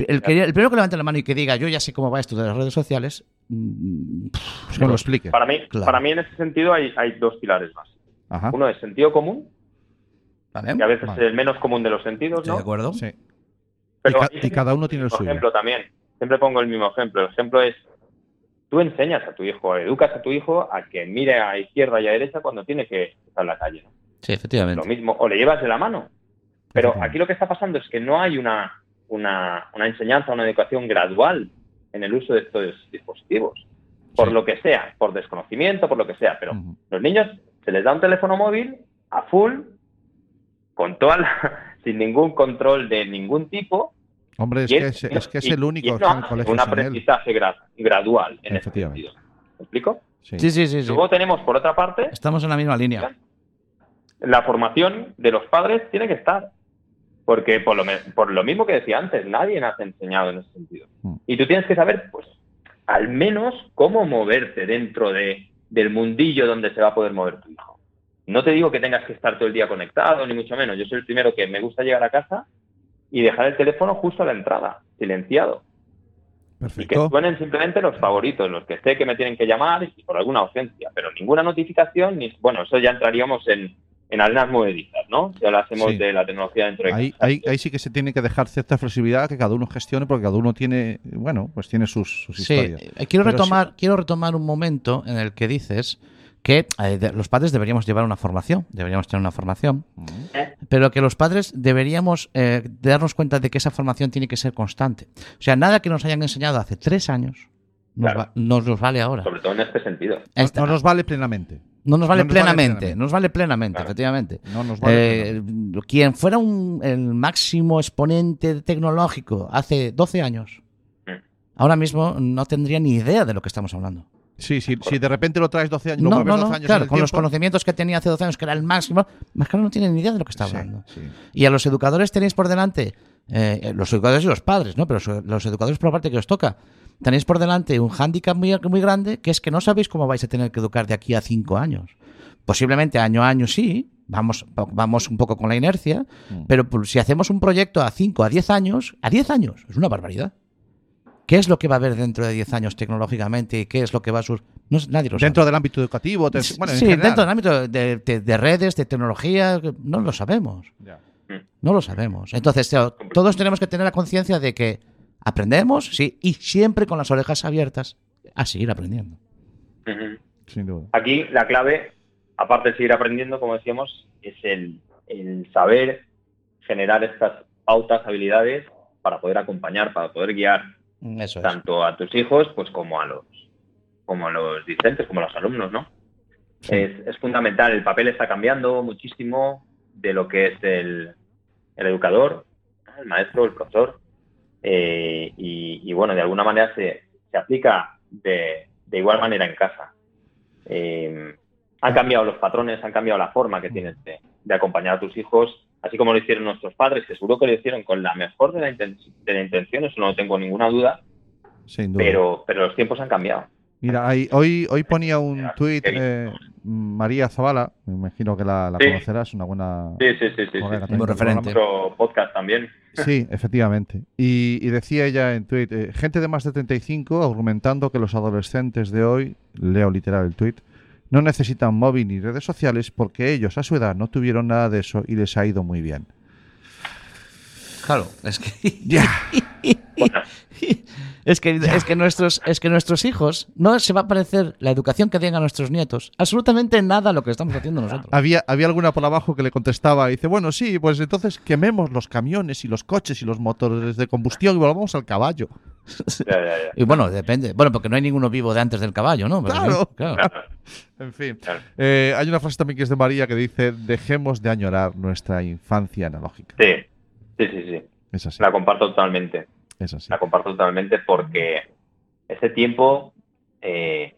el, que- el primero que levante la mano y que diga, yo ya sé cómo va esto de las redes sociales, mm, Pues que me lo explique. Para mí, Claro. para mí en ese sentido hay, hay dos pilares más. Ajá. Uno es sentido común, ¿vale? que a veces Vale. es el menos común de los sentidos, ¿Estoy ¿no? de acuerdo? Sí. Pero y, ca- ahí y cada uno tiene el Por suyo. ejemplo, también, siempre pongo el mismo ejemplo. El ejemplo es, tú enseñas a tu hijo, educas a tu hijo a que mire a izquierda y a derecha cuando tiene que cruzar la calle. ¿no? Sí, efectivamente. Lo mismo, o le llevas de la mano. Pero aquí lo que está pasando es que no hay una, una, una enseñanza, una educación gradual en el uso de estos dispositivos. Por Sí. lo que sea, por desconocimiento, por lo que sea. Pero Ujú. los niños se les da un teléfono móvil a full, con toda la- sin ningún control de ningún tipo, Hombre, es y que es, es que es y- el único y que no en un aprendizaje gra- gradual en ese Efectivamente. sentido. ¿Me explico? Sí. Sí, sí, sí. sí. Luego tenemos, por otra parte, Estamos en la misma línea. la formación de los padres tiene que estar. Porque por lo, por lo mismo que decía antes, nadie nos ha enseñado en ese sentido. Mm. Y tú tienes que saber, pues, al menos cómo moverte dentro de, del mundillo donde se va a poder mover tu hijo. No te digo que tengas que estar todo el día conectado, ni mucho menos. Yo soy el primero que me gusta llegar a casa y dejar el teléfono justo a la entrada, silenciado. Y que Perfecto. suenen simplemente los favoritos, los que sé que me tienen que llamar y por alguna ausencia, pero ninguna notificación, ni bueno, eso ya entraríamos en, en arenas movedizas, ¿no? Si hablásemos Sí. de la tecnología dentro de Ahí, casa. ahí, ahí sí que se tiene que dejar cierta flexibilidad que cada uno gestione porque cada uno tiene, bueno, pues tiene sus, sus Sí, historias. eh, quiero Pero retomar, quiero retomar un momento en el que dices que eh, de- los padres deberíamos llevar una formación, deberíamos tener una formación, pero que los padres deberíamos eh, darnos cuenta de que esa formación tiene que ser constante. O sea, nada que nos hayan enseñado hace tres años nos, Claro. va- nos los vale ahora. Sobre todo en este sentido. Esta- no nos vale plenamente. No nos vale no nos vale plenamente, plenamente. nos vale plenamente, Claro. efectivamente. No nos vale Eh, quien fuera un, el máximo exponente tecnológico hace 12 años, ahora mismo no tendría ni idea de lo que estamos hablando. Sí, sí, si de repente lo traes 12 años, lo No, no, 12 no, años en claro, con los conocimientos que tenía hace 12 años, que era el máximo, más que no tiene ni idea de lo que está hablando. sí. Y a los educadores tenéis por delante, eh, los educadores y los padres, ¿no? Pero los educadores por la parte que os toca, tenéis por delante un hándicap muy, muy grande, que es que no sabéis cómo vais a tener que educar de aquí a cinco años. Posiblemente año a año sí, vamos, vamos un poco con la inercia, Mm. pero si hacemos un proyecto a 5, a 10 años, a 10 años, es una barbaridad. ¿Qué es lo que va a haber dentro de 10 años tecnológicamente y qué es lo que va a sur... No, nadie lo sabe. Dentro del ámbito educativo, te- bueno, en sí, dentro del ámbito de, de- de redes, de tecnología, no lo sabemos. No lo sabemos. Entonces, todos tenemos que tener la conciencia de que aprendemos, sí, y siempre con las orejas abiertas a seguir aprendiendo. Sin duda. Aquí la clave, aparte de seguir aprendiendo, como decíamos, es el, el saber generar estas pautas, habilidades para poder acompañar, para poder guiar Eso es. tanto a tus hijos pues como a los como a los discentes, como a los alumnos, ¿no? Sí. Es, es fundamental. El papel está cambiando muchísimo de lo que es el, el educador, el maestro, el profesor. Eh, y, y, bueno, de alguna manera se, se aplica de, de igual manera en casa. Eh, han cambiado los patrones, han cambiado la forma que tienes de, de acompañar a tus hijos, así como lo hicieron nuestros padres, que seguro que lo hicieron con la mejor de, la inten- de la intención, eso no tengo ninguna duda, Sin duda. pero, pero los tiempos han cambiado. Mira, ahí- hoy, hoy ponía un tuit eh, María Zavala, me imagino que la, la Sí. conocerás, una buena Sí, sí, sí, sí. sí. referente. podcast también. Sí, efectivamente. Y, y decía ella en tuit, eh, gente de más de 35 argumentando que los adolescentes de hoy, leo literal el tuit, no necesitan móvil ni redes sociales porque ellos a su edad no tuvieron nada de eso y les ha ido muy bien. Claro, es que Ya. Bueno, es que es que nuestros es que nuestros hijos no se va a parecer la educación que den a nuestros nietos absolutamente nada a lo que estamos haciendo nosotros. Había, había alguna por abajo que le contestaba y dice, bueno, sí, pues entonces quememos los camiones y los coches y los motores de combustión y volvamos al caballo. ya, ya, ya. Y bueno, depende. Bueno, porque no hay ninguno vivo de antes del caballo, ¿no? Pero Claro. sí, claro. En fin. Eh, hay una frase también que es de María que dice, dejemos de añorar nuestra infancia analógica. Sí, sí, sí, sí. Es así. La comparto totalmente. Es así. La comparto totalmente porque ese tiempo, eh,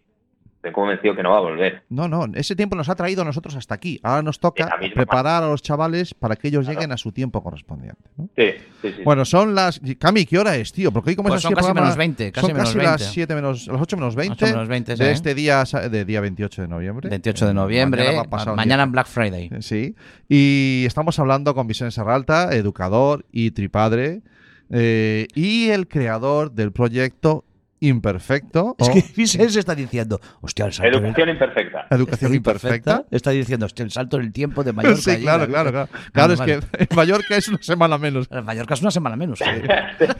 estoy convencido que no va a volver. No, no, ese tiempo nos ha traído a nosotros hasta aquí. Ahora nos toca preparar a los chavales para que ellos Claro. lleguen a su tiempo correspondiente. ¿no? Sí, sí, sí. Bueno, son las. Cami, ¿qué hora es, tío? Porque hoy, como Pues es son casi programa, menos 20, casi son menos casi 20. las 7 menos, las 8 menos 20, 8 menos 20, de este día, de día 28 de noviembre. 28 de Eh, noviembre, mañana mañana en Black Friday. Sí. Y estamos hablando con Vicente Serralta, educador y tripadre, eh, y el creador del proyecto Imperfecto. Es que está diciendo, hostia, el salto el- Educación imperfecta. Educación Imperfecta. Está diciendo, hostia, el salto en el tiempo de Mallorca. Sí, claro, claro, claro. Claro, es Vale, que en Mallorca es una semana menos. En Mallorca es una semana menos. En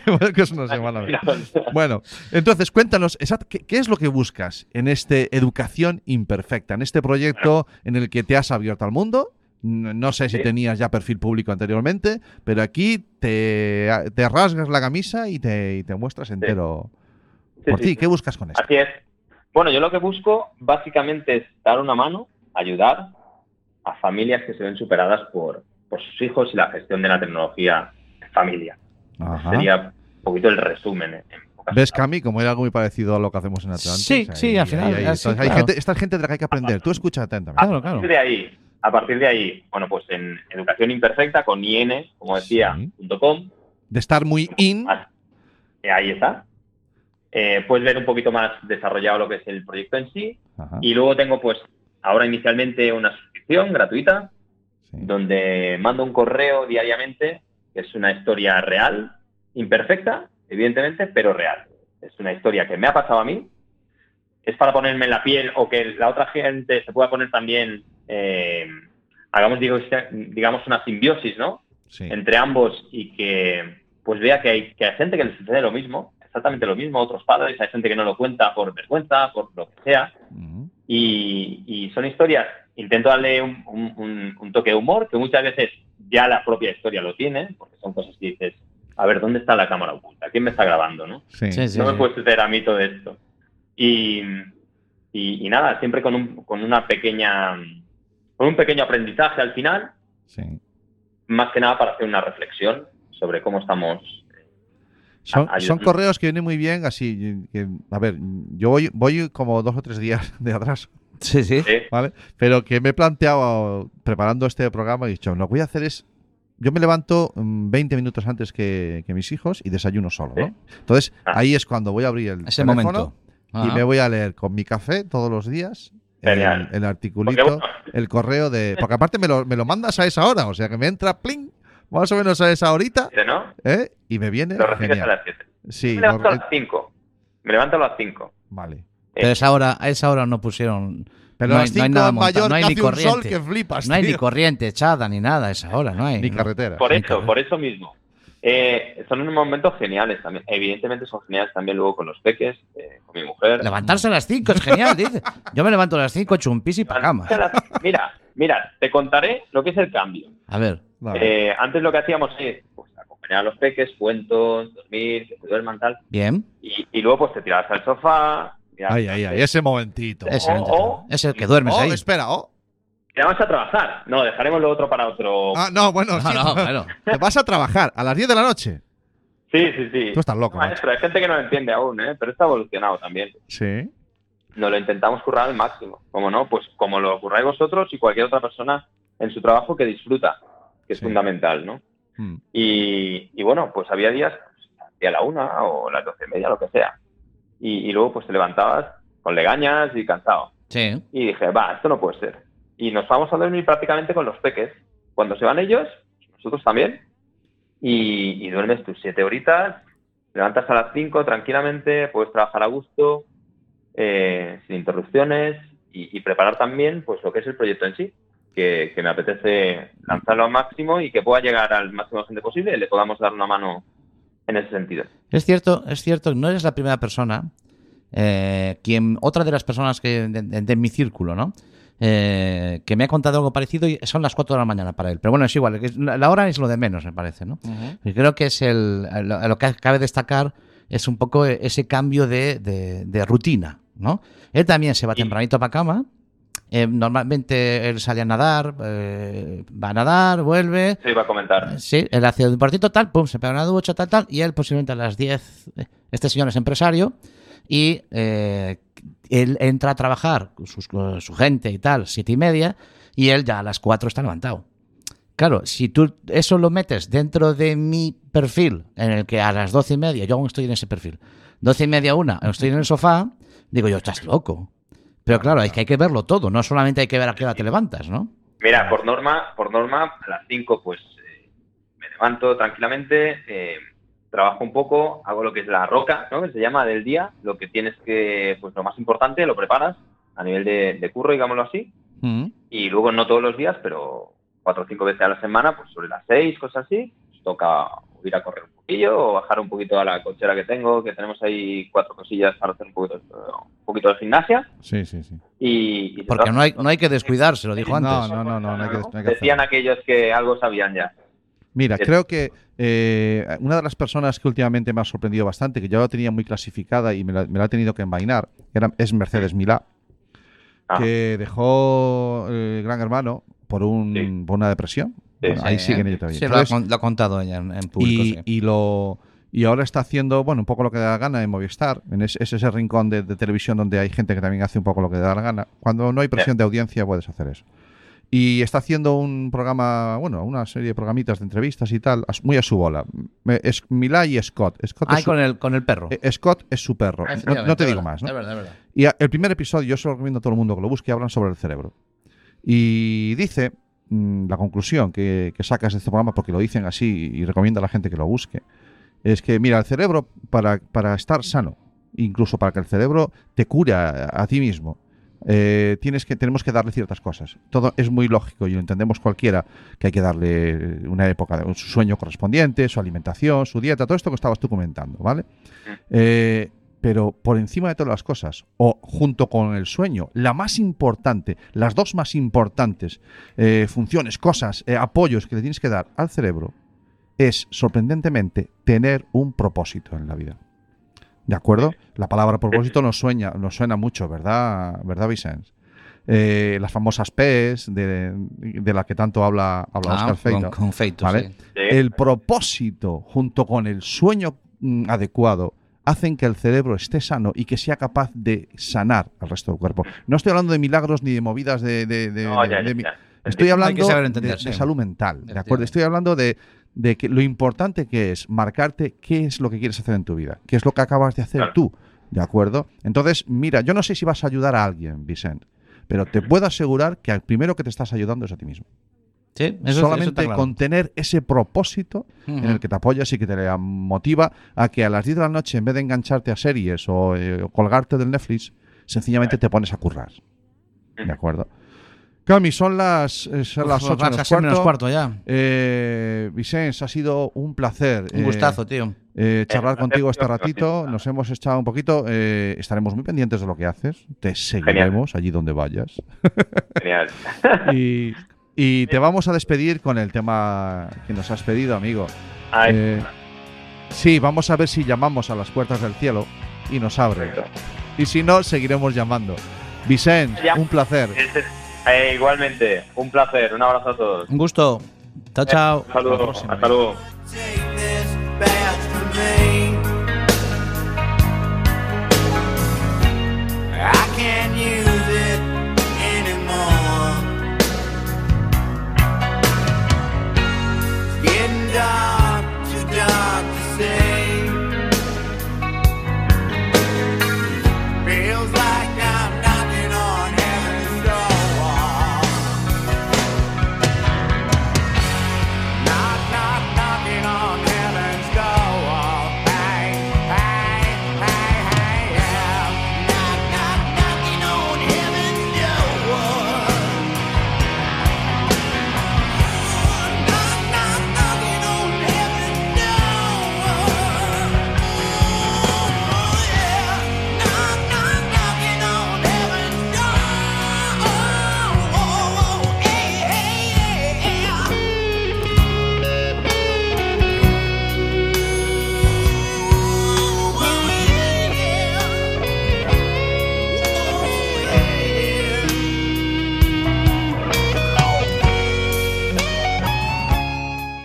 Mallorca es una semana menos. Bueno, entonces cuéntanos, exact- ¿qué, qué es lo que buscas en este Educación Imperfecta, en este proyecto en el que te has abierto al mundo? No no sé si Sí. tenías ya perfil público anteriormente, pero aquí te, te rasgas la camisa y te, y te muestras entero Sí, por sí, ti. sí. ¿Qué buscas con esto? Así es. Bueno, yo lo que busco básicamente es dar una mano, ayudar a familias que se ven superadas por, por sus hijos y la gestión de la tecnología en familia. Ajá. Sería un poquito el resumen. en- en pocas ¿Ves. Cami? Como era algo muy parecido a lo que hacemos en Atlantis. Sí, sí, al final, así, Entonces, hay claro. gente, esta gente de la que hay que aprender. Tú escucha atentamente. Claro, claro. de ahí, a partir de ahí, bueno, pues en Educación Imperfecta con IN, como decía, Sí. punto .com, De estar muy in. Ah, eh, ahí está. Eh, puedes ver un poquito más desarrollado lo que es el proyecto en sí. Ajá, Y luego tengo, pues, ahora inicialmente una suscripción gratuita, sí. donde mando un correo diariamente, que es una historia real, imperfecta, evidentemente, pero real. Es una historia que me ha pasado a mí. Es para ponerme en la piel o que la otra gente se pueda poner también, eh, hagamos, digo, digamos, una simbiosis, ¿no? Sí. entre ambos y que pues vea que hay, que hay gente que le sucede lo mismo, exactamente lo mismo, otros padres, hay gente que no lo cuenta por vergüenza, por lo que sea, y, y son historias, intento darle un, un- un- un toque de humor, que muchas veces ya la propia historia lo tiene, porque son cosas que dices, a ver, ¿dónde está la cámara oculta? ¿Quién me está grabando? ¿no? Sí. Sí, sí, no me sí. puede suceder a mí todo esto. Y, y- y nada, siempre con un, con una pequeña, con un pequeño aprendizaje al final, sí. más que nada para hacer una reflexión sobre cómo estamos. Son, ayudando. son correos que vienen muy bien, así. que, a ver, yo voy, voy como dos o tres días de atrás, Sí, sí. ¿vale? Pero que me he planteado, preparando este programa, he dicho, lo que voy a hacer es. Yo me levanto mm, 20 minutos antes que, que mis hijos y desayuno solo, ¿no? Entonces, Ah. ahí es cuando voy a abrir el Ese teléfono momento. y me voy a leer con mi café todos los días Genial. el articulito, Porque, bueno, el correo de... Porque aparte me lo, me lo mandas a esa hora, o sea que me entra, pling, más o menos a esa horita, ¿no? ¿eh? Y me viene Lo recibes genial. a las 7. Sí, me levanto lo- a las 5. Me levanto a las 5. vale. Pero a esa hora, a esa hora no pusieron. Pero no a hay, las no hay 5 nada en Mallorca no hay ni un sol corriente. que flipas, no hay ni corriente echada ni nada a esa hora, no hay. Ni ¿no? carretera. Por eso, por eso mismo. Eh, son unos momentos geniales también. Evidentemente son geniales también luego con los peques, eh, con mi mujer. Levantarse a las 5 es genial, dice. Yo me levanto a las 5, echo un pis y para cama. Mira, mira, te contaré lo que es el cambio. A ver. Vale. Eh, antes lo que hacíamos es pues, acompañar a los peques, cuentos, dormir, que se duerman tal. Bien. Y, y luego pues te tirabas al sofá. Ay, ay, ay, ese momentito. Ese O- o- es el que duermes Oh, ahí. espera, oh. Te vas a trabajar. No, dejaremos lo otro para otro. Ah, no, bueno, No, sí, no, claro. Te vas a trabajar a las 10 de la noche. Sí, sí, sí. Tú estás loco. Maestro, hay gente que no lo entiende aún, ¿eh? pero está evolucionado también. Sí. Nos lo intentamos currar al máximo. Como no, pues como lo curráis vosotros y cualquier otra persona en su trabajo que disfruta, que es Sí. fundamental, ¿no? Mm. Y, y bueno, pues había días, pues, día a la una o las doce y media, lo que sea. Y, y luego pues te levantabas con legañas y cansado. Sí. Y dije, va, esto no puede ser. Y nos vamos a dormir prácticamente con los peques. Cuando se van ellos, nosotros también. Y, duermes tus siete horitas, levantas a las cinco tranquilamente, puedes trabajar a gusto, eh, sin interrupciones y, preparar también pues lo que es el proyecto en sí. Que, me apetece lanzarlo al máximo y que pueda llegar al máximo de gente posible y le podamos dar una mano en ese sentido. Es cierto, es cierto, no eres la primera persona. eh, quien, otra de las personas que de mi círculo, ¿no? Eh, que me ha contado algo parecido y son las 4 de la mañana para él. Pero bueno, es igual, la hora es lo de menos, me parece, ¿no? Y creo que es el, lo, lo que cabe destacar es un poco ese cambio de, de- de rutina, ¿no? Él también se va Sí. tempranito para cama. eh, normalmente él sale a nadar, eh, va a nadar, vuelve, Eso iba a comentar. Sí, él hace un partito tal, pum, se pega una ducha, tal, tal, y él posiblemente a las 10, eh, este señor es empresario, y eh, él entra a trabajar con su gente y tal, siete y media, y él ya a las cuatro está levantado. Claro, si tú eso lo metes dentro de mi perfil, en el que a las doce y media, yo aún estoy en ese perfil, doce y media, una, estoy en el sofá, digo yo, estás loco. Pero claro, es que hay que verlo todo, no solamente hay que ver a qué hora te levantas, ¿no? Mira, por norma, por norma, a las 5 pues eh, me levanto tranquilamente, eh, trabajo un poco, hago lo que es la roca, ¿no? Que se llama del día, lo que tienes que, pues lo más importante, lo preparas a nivel de, de curro, digámoslo así, Mm. y luego no todos los días, pero cuatro o cinco veces a la semana, pues sobre las seis, cosas así, pues toca ir a correr un poquillo o bajar un poquito a la cochera que tengo, que tenemos ahí cuatro cosillas para hacer un poquito, un poquito de gimnasia. Sí, sí, sí. Y, Porque no hay, no hay que descuidarse, lo dijo antes. No, no, no, no, no hay que, no hay que Decían aquellos que algo sabían ya. Mira, Sí. creo que eh, una de las personas que últimamente me ha sorprendido bastante, que yo la tenía muy clasificada y me la, me la he tenido que envainar, era, es Mercedes Milá, Ah. que dejó eh, Gran Hermano por, un, Sí. por una depresión. Sí, Bueno, ahí Sí, siguen ¿eh? ellos todavía. Sí, lo ha, Entonces, con- lo ha contado ella en, en público. y, sí. y lo y ahora está haciendo bueno un poco lo que da la gana en Movistar en ese, es ese rincón de, de televisión donde hay gente que también hace un poco lo que da la gana cuando no hay presión de audiencia puedes hacer eso y está haciendo un programa bueno una serie de programitas de entrevistas y tal muy a su bola es Milá y Scott Scott, Ay, es su, con el, con el perro. eh, Scott es su perro Ah, no, te digo verdad, más ¿no? Es verdad, es verdad. Y a- el primer episodio, yo se lo recomiendo a todo el mundo que lo busque, hablan sobre el cerebro. Y dice, mm, la conclusión que, que sacas de este programa, porque lo dicen así y recomienda a la gente que lo busque, es que, mira, el cerebro, para, para estar sano, incluso para que el cerebro te cure a, a ti mismo, eh, tienes que, tenemos que darle ciertas cosas. Todo es muy lógico y lo entendemos cualquiera, que hay que darle una época, su sueño correspondiente, su alimentación, su dieta, todo esto que estabas tú comentando, ¿vale? Eh, pero por encima de todas las cosas, o junto con el sueño, la más importante, las dos más importantes eh, funciones, cosas, apoyos que le tienes que dar al cerebro, es sorprendentemente tener un propósito en la vida. ¿De acuerdo? La palabra propósito nos sueña, nos suena mucho, ¿verdad, ¿verdad Vicens? Eh, las famosas P's de, de la que tanto habla, habla Ah, Oscar Feito. con, con Feito, ¿Vale? sí. El propósito junto con el sueño mm, adecuado hacen que el cerebro esté sano y que sea capaz de sanar al resto del cuerpo. No estoy hablando de milagros ni de movidas de... de- de- No, de- ya, ya, de mi- ya. Estoy hablando de, salud mental, ¿de acuerdo? Estoy hablando de, de que lo importante que es marcarte qué es lo que quieres hacer en tu vida, qué es lo que acabas de hacer Claro. tú, ¿de acuerdo? Entonces, mira, yo no sé si vas a ayudar a alguien, Vicente, pero te puedo asegurar que al primero que te estás ayudando es a ti mismo. Sí, eso- eso Solamente está claro. con tener ese propósito en el que te apoyas y que te motiva a que a las 10 de la noche, en vez de engancharte a series o, eh, o colgarte del Netflix, sencillamente te pones a currar. ¿De acuerdo? Cami, son las, eh, son Uf, las 8 va menos cuarto. cuarto ya. Eh, Vicens, ha sido un placer. Un eh, gustazo, tío. eh, charlar placer contigo este ratito. Nos hemos echado un poquito. eh, estaremos muy pendientes de lo que haces. Te seguiremos allí donde vayas. Genial. y, y te vamos a despedir con el tema que nos has pedido, amigo. Ay, Eh, sí, vamos a ver si llamamos a las puertas del cielo y nos abren. perfecto. Y si no, seguiremos llamando. Vicens, un placer. Este- eh, igualmente, un placer. Un abrazo a todos. Un gusto. Chao, chao. Un saludo. Hasta luego. Take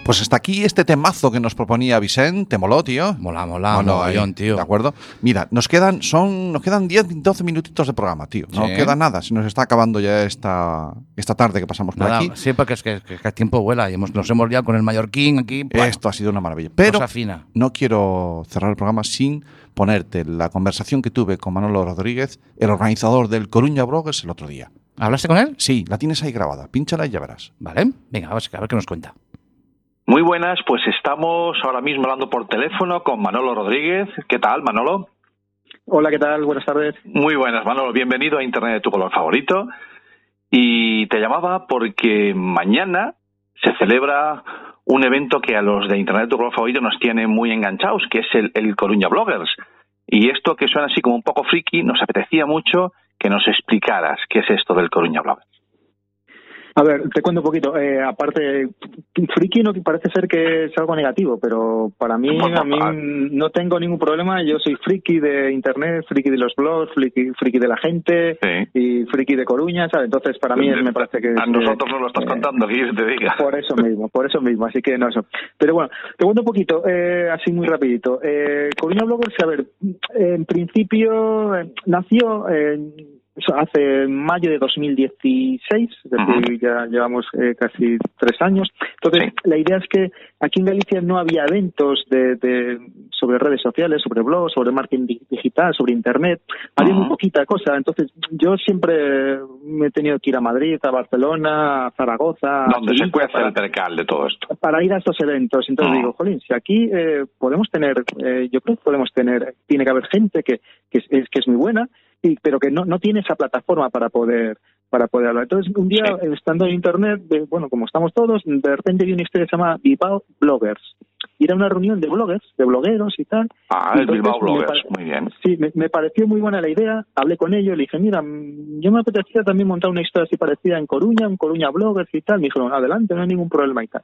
Pues hasta aquí este temazo que nos proponía Vicente. ¿Te moló, tío? Mola, mola, Bueno, mogollón, ahí, tío. ¿De acuerdo? Mira, nos quedan, son, nos quedan 10, 12 minutitos de programa, tío. No Sí. queda nada. Se nos está acabando ya esta, esta tarde que pasamos por Nada, aquí. sí, porque es que, que- que el tiempo vuela y hemos, nos hemos liado con el Mallorquín aquí. Esto ha sido una maravilla. Pero cosa fina. no quiero cerrar el programa sin ponerte la conversación que tuve con Manolo Rodríguez, el organizador del Coruña Bloggers, el otro día. ¿Hablaste con él? Sí, la tienes ahí grabada. Pínchala y ya verás. Vale, venga, ver, a ver qué nos cuenta. Muy buenas, pues estamos ahora mismo hablando por teléfono con Manolo Rodríguez. ¿Qué tal, Manolo? Hola, ¿qué tal? Buenas tardes. Muy buenas, Manolo. Bienvenido a Internet de tu color favorito. Y te llamaba porque mañana se celebra un evento que a los de Internet de tu color favorito nos tiene muy enganchados, que es el, el Coruña Bloggers. Y esto que suena así como un poco friki, nos apetecía mucho que nos explicaras qué es esto del Coruña Bloggers. A ver, te cuento un poquito. Eh, aparte, friki no parece ser que es algo negativo, pero para mí, Pues, a mí ah. no tengo ningún problema. Yo soy friki de internet, friki de los blogs, friki, friki de la gente Sí. y friki de Coruña, ¿sabes? Entonces, para mí me parece que... A nosotros nos lo estás eh, contando, que te diga. Por eso mismo, por eso mismo, así que no eso. Pero bueno, te cuento un poquito, eh, así muy rapidito. Eh, Coruña Bloggers, a ver, en principio eh, nació hace mayo de 2016, es decir, ya llevamos eh, casi tres años. Entonces, Sí. la idea es que aquí en Galicia no había eventos de, de- sobre redes sociales, sobre blogs, sobre marketing di- digital, sobre internet. Había muy poquita cosa. Entonces, yo siempre me he tenido que ir a Madrid, a Barcelona, a Zaragoza. a Donde se puede hacer el percal de todo esto. para ir a estos eventos. Entonces digo, jolín, si aquí eh, podemos tener, eh, yo creo que podemos tener, tiene que haber gente que, que, es, que es muy buena, y, pero que no, no tiene esa plataforma para poder para poder hablar. Entonces, un día, Sí. estando en internet, bueno, como estamos todos, de repente vi una historia que se llama Bilbao Bloggers. Y era una reunión de bloggers, de blogueros y tal. Ah, Y el Bilbao Bloggers, muy bien. Sí, me, me pareció muy buena la idea. Hablé con ellos, le dije, mira, mm, yo me apetecía también montar una historia así parecida en Coruña, en Coruña Bloggers y tal. Me dijeron, adelante, no hay ningún problema y tal.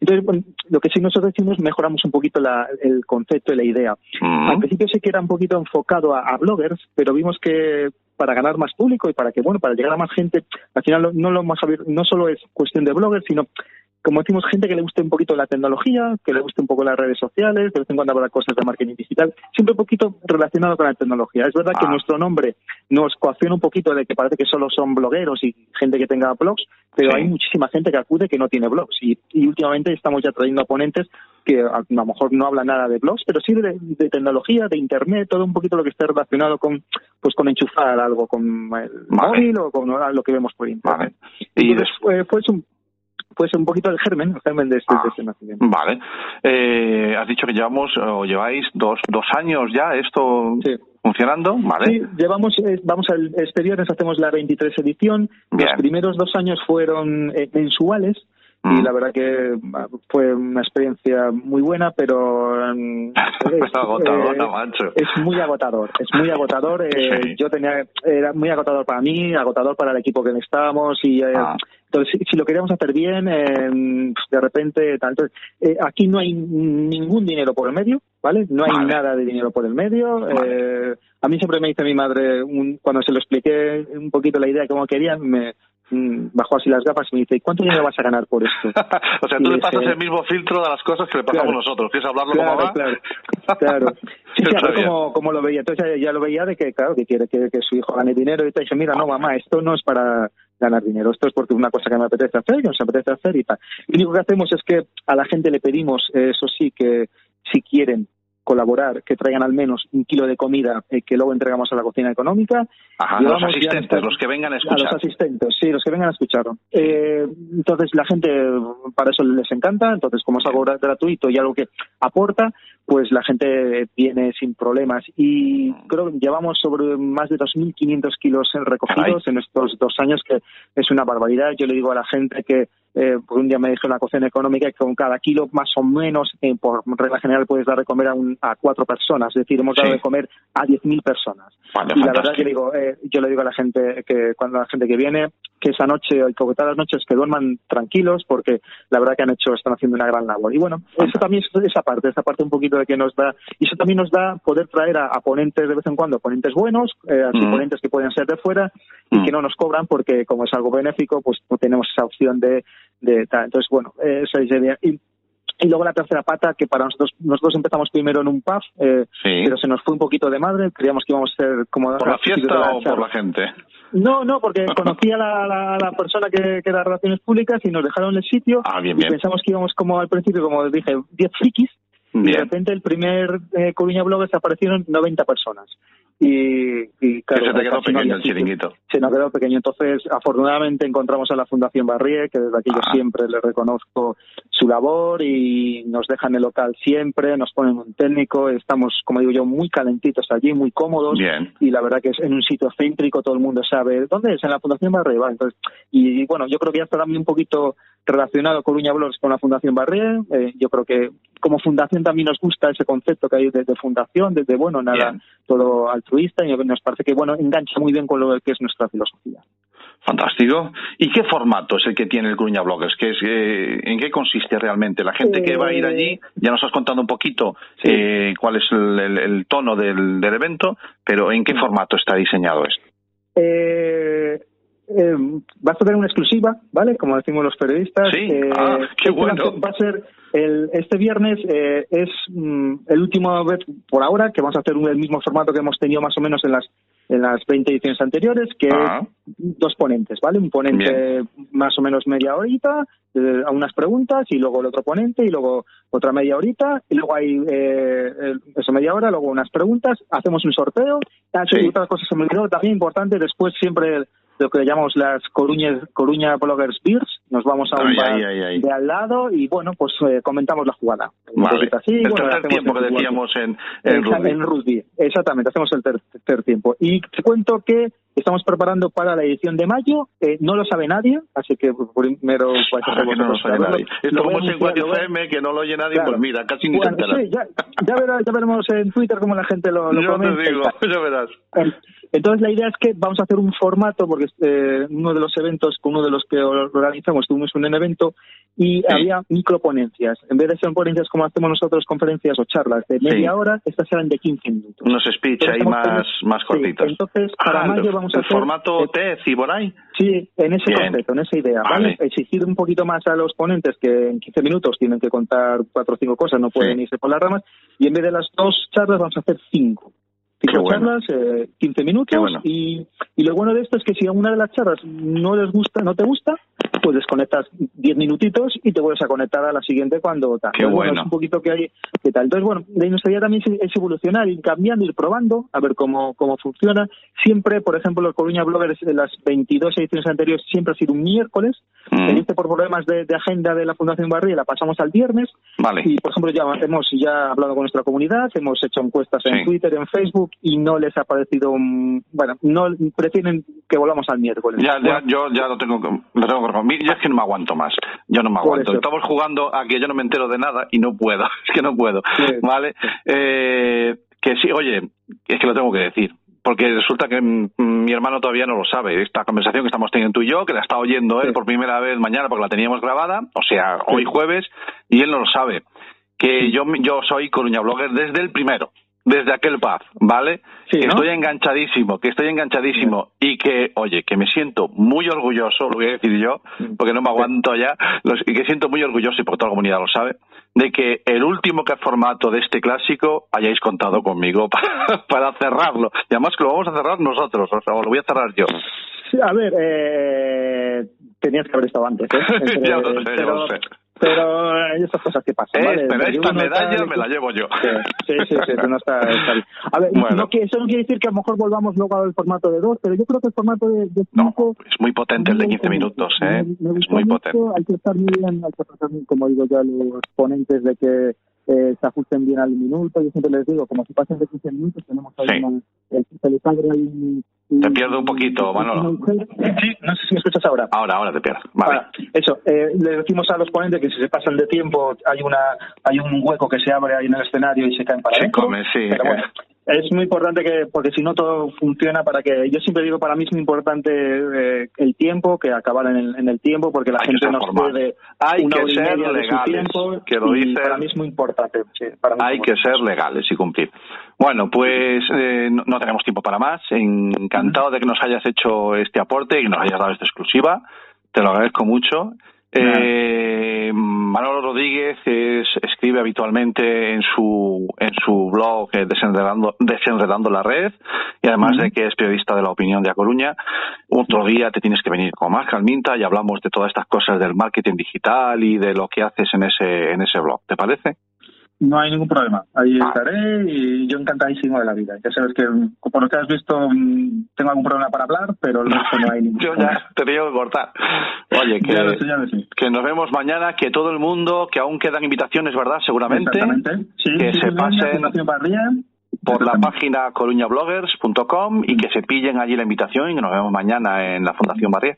Entonces, bueno, lo que sí nosotros hicimos, mejoramos un poquito la- el concepto y la idea. Mm. Al principio sí que era un poquito enfocado a, a bloggers, pero vimos que para ganar más público y para que, bueno, para llegar a más gente, al final no lo no solo es cuestión de bloggers, sino como decimos, gente que le guste un poquito la tecnología, que le guste un poco las redes sociales, de vez en cuando habrá cosas de marketing digital, siempre un poquito relacionado con la tecnología. Es verdad que Ah. nuestro nombre nos coacciona un poquito de que parece que solo son blogueros y gente que tenga blogs, pero Sí. hay muchísima gente que acude que no tiene blogs. Y, y últimamente estamos ya trayendo a ponentes que a, a lo mejor no hablan nada de blogs, pero sí de, de tecnología, de internet, todo un poquito lo que esté relacionado con pues con enchufar algo con el Vale. móvil o con lo que vemos por internet. Vale. Y Entonces, fue, fue un, pues un poquito el germen, el germen de este, Ah. de este nacimiento. Vale. Eh, has dicho que llevamos o lleváis dos, dos años ya esto Sí. funcionando, ¿vale? Sí, llevamos, eh, vamos al este viernes hacemos la 23 edición. Bien. Los primeros dos años fueron eh, mensuales y Mm. la verdad que fue una experiencia muy buena, pero mm, es, Agotadora, eh, macho. es muy agotador, es muy agotador. eh, Sí. Yo tenía, era muy agotador para mí, agotador para el equipo que estábamos y eh, Ah. entonces si, si lo queríamos hacer bien, eh, de repente. Entonces, eh, aquí no hay ningún dinero por el medio, ¿vale? No hay Vale. nada de dinero por el medio. Vale. eh, a mí siempre me dice mi madre, un- cuando se lo expliqué un poquito la idea de cómo quería, me bajó así las gafas y me dice, ¿y cuánto dinero vas a ganar por esto? o sea, Y tú le pasas el mismo filtro de las cosas que le pasamos Claro. nosotros. ¿Quieres hablarlo Claro, como va? claro, claro. Sí, bien. cómo, cómo lo veía. Entonces ya, ya lo veía de que, claro, que quiere que, que su hijo gane dinero. Y te dije, mira, no, mamá, esto no es para ganar dinero. Esto es porque es una cosa que me apetece hacer, que nos apetece hacer y tal. Lo único que hacemos es que a la gente le pedimos, eh, eso sí, que si quieren colaborar, que traigan al menos un kilo de comida eh, que luego entregamos a la cocina económica. Ajá, los asistentes, los que vengan a a escuchar. los asistentes, sí, los que vengan a escucharlo. Eh, entonces, la gente, para eso les encanta. Entonces, como es algo gra- gratuito y algo que aporta, pues la gente viene sin problemas. Y creo que llevamos sobre más de 2.500 kilos recogidos en estos dos años, que es una barbaridad. Yo le digo a la gente que eh, por un día me dijo en la cocina económica que con cada kilo más o menos, eh, por regla general, puedes dar de comer a, un- a cuatro personas. Es decir, hemos dado Sí. de comer a 10.000 personas. Vale, y la verdad que digo, eh, yo le digo a la gente que cuando la gente que viene, que esa noche que todas las noches que duerman tranquilos porque la verdad que han hecho, están haciendo una gran labor. Y bueno, eso también es esa parte, esa parte un poquito de que nos da, y eso también nos da poder traer a, a ponentes de vez en cuando, ponentes buenos, eh, Mm. ponentes que pueden ser de fuera y Mm. que no nos cobran porque como es algo benéfico, pues no tenemos esa opción de, de tal. Entonces, bueno, esa es la idea. Y Y luego la tercera pata, que para nosotros, nosotros empezamos primero en un pub, eh, Sí. pero se nos fue un poquito de madre, creíamos que íbamos a ser como... ¿Por la fiesta o por la gente? No, no, porque conocí a la, la- la persona que, que da relaciones públicas y nos dejaron el sitio Ah, bien, y bien. pensamos que íbamos como al principio, como dije, 10 frikis de repente el primer eh, Coruña Bloggers aparecieron 90 personas. Y, y claro, se te quedó casi no pequeño había el sitio. chiringuito. Se nos quedó pequeño. Entonces, afortunadamente encontramos a la Fundación Barrié, que desde aquí yo siempre le reconozco su labor y nos dejan el local siempre, nos ponen un técnico, estamos, como digo yo, muy calentitos allí, muy cómodos Bien. y la verdad que es en un sitio céntrico, todo el mundo sabe dónde es, en la Fundación Barrié. Vale, entonces, y, bueno, yo creo que ya está también un poquito relacionado Coruña Blogs con la Fundación Barrié. Eh, yo creo que como fundación también nos gusta ese concepto que hay de, de fundación, desde bueno, nada, Bien. todo altruista y nos parece que bueno, engancha muy bien con lo que es nuestra filosofía. Fantástico. ¿Y qué formato es el que tiene el Coruña Bloggers? ¿Qué es, eh, ¿En qué consiste realmente? La gente que va a ir allí, ya nos has contado un poquito Sí. eh, cuál es el, el- el tono del, del evento, pero ¿en qué formato está diseñado esto? Eh, vas a tener una exclusiva, ¿vale? Como decimos los periodistas. Sí. Eh, Ah, qué va a bueno. ser- Va a ser, el, este viernes eh, es mm, el último vez por ahora que vamos a hacer un- el mismo formato que hemos tenido más o menos en las en las 20 ediciones anteriores, que Ah. es dos ponentes, ¿vale? Un ponente más o menos media horita, eh, a unas preguntas, y luego el otro ponente, y luego otra media horita, y luego hay eh, eso media hora, luego unas preguntas, hacemos un sorteo, Ah, sí, Sí. otra cosa se me olvidó, también importante, después siempre lo que llamamos las Coruña, Coruña Bloggers Beers, nos vamos a un Ay, bar ay, ay, de al lado y bueno, pues eh, comentamos la jugada. Vale. así, el bueno, tercer tiempo que decíamos en, en rugby. en rugby, exactamente, hacemos el ter- tercer tiempo. Y te cuento que estamos preparando para la edición de mayo, eh, no lo sabe nadie, así que primero vais a ser que no lo sabe nadie. Esto como es en 4 anunciar, lo voy- FM, que no lo oye nadie, Claro. pues mira, casi ni Bueno, sí, ya, ya, ya veremos en Twitter cómo la gente lo, lo Yo comenta te digo, ya verás. Entonces la idea es que vamos a hacer un formato, porque eh, uno de los eventos, uno de los que organizamos, tuvimos un evento y había microponencias. En vez de ser ponencias como hacemos nosotros, conferencias o charlas de media Sí. hora, estas eran de 15 minutos. Unos speech Entonces, ahí más, con- más sí, cortitos. entonces, para Ah, mayo el- vamos a el hacer- formato eh, TED y por ahí. Sí, en ese Bien. concepto, en esa idea, ¿vale? Vale. Exigir un poquito más a los ponentes que en 15 minutos tienen que contar cuatro o cinco cosas, no pueden Sí. irse por las ramas, y en vez de las dos charlas vamos a hacer cinco. Cinco bueno. charlas, eh, 15 minutos, bueno. y, y lo bueno de esto es que si a una de las charlas no les gusta, no te gusta, pues desconectas 10 minutitos y te vuelves a conectar a la siguiente cuando tal. Qué bueno. Es un poquito que hay, que tal. Entonces, bueno, la idea también es, evolucionar, ir cambiando, ir probando, a ver cómo, cómo funciona. Siempre, por ejemplo, los Coruña Bloggers, en las 22 ediciones anteriores, siempre ha sido un miércoles. Mm. Por problemas de, de agenda de la Fundación Barrié, la pasamos al viernes. Vale. Y, por ejemplo, ya hemos ya hablado con nuestra comunidad, hemos hecho encuestas en Sí. Twitter, en Facebook, y no les ha parecido, bueno, no prefieren que volvamos al miércoles. Ya, ya, Bueno, yo ya lo tengo, lo tengo que. Yo es que no me aguanto más. Yo no me aguanto. Estamos jugando a que yo no me entero de nada y no puedo. Es que no puedo. Sí. ¿Vale? Eh, que sí, oye, es que lo tengo que decir. Porque resulta que mm, mi hermano todavía no lo sabe. Esta conversación que estamos teniendo tú y yo, que la está oyendo él Sí. por primera vez mañana porque la teníamos grabada, o sea, hoy jueves, y él no lo sabe. Que yo, yo soy Coruña Blogger desde el primero, desde aquel pub, ¿vale? Sí, que ¿no? estoy enganchadísimo, que estoy enganchadísimo y que, oye, que me siento muy orgulloso, lo voy a decir yo, porque no me aguanto ya, los- y que siento muy orgulloso, y porque toda la comunidad lo sabe, de que el último que formato de este clásico hayáis contado conmigo para, para cerrarlo. Y además que lo vamos a cerrar nosotros, o sea, lo voy a cerrar yo. A ver, eh, tenías que haber estado antes, ¿eh? Entre- Ya lo sé, ya lo sé. Pero hay estas cosas que pasan, ¿vale? pero esta está- medalla me la llevo yo. Sí, sí, sí, no está, está bien. A ver, Bueno. no que, eso no quiere decir que a lo mejor volvamos luego al formato de dos, pero yo creo que el formato de, de No, cinco... es muy potente el de 15 minutos, ¿eh? Me- me Es muy mucho, potente. Hay que estar muy bien, hay que tratar muy, como digo yo, a los ponentes de que eh, se ajusten bien al minuto. Yo siempre les digo, como si pasen de 15 minutos, tenemos ahí Sí. una, el, se les abre ahí Te un- pierdo un poquito, Manolo. Sí, no sé si me escuchas ahora. Ahora, ahora te pierdo. Vale. Ah, eso, eh, le decimos a los ponentes que si se pasan de tiempo hay una hay un hueco que se abre ahí en el escenario y se caen para Se adentro. come, sí. Pero bueno, es muy importante que, porque si no todo funciona para que, yo siempre digo, para mí es muy importante eh, el tiempo, que acabar en el, en el tiempo, porque la Hay gente formal. puede Hay una que ser legales, tiempo, que lo dicen- para mí es muy importante. sí, para mí Hay que ser legales y cumplir. Bueno, pues eh, no, no tenemos tiempo para más. Encantado de que nos hayas hecho este aporte y que nos hayas dado esta exclusiva. Te lo agradezco mucho. Eh, Manolo Rodríguez es- escribe habitualmente en su en su blog eh, Desenredando, Desenredando la Red y además de que es periodista de la opinión de A Coruña, otro día te tienes que venir con más calminta y hablamos de todas estas cosas del marketing digital y de lo que haces en ese en ese blog. ¿Te parece? No hay ningún problema. Ahí Ah. estaré y yo encantadísimo de la vida. Ya sabes que, mm, por lo que has visto, mm, tengo algún problema para hablar, pero no hay ningún Yo problema. ya te tengo que cortar. Oye, Ya lo sé, que, ya lo sé. que nos vemos mañana, que todo el mundo, que aún quedan invitaciones, ¿verdad? Seguramente. Sí, que sí, se pasen por la página coruñabloggers.com y que se pillen allí la invitación y que nos vemos mañana en la Fundación Barrié.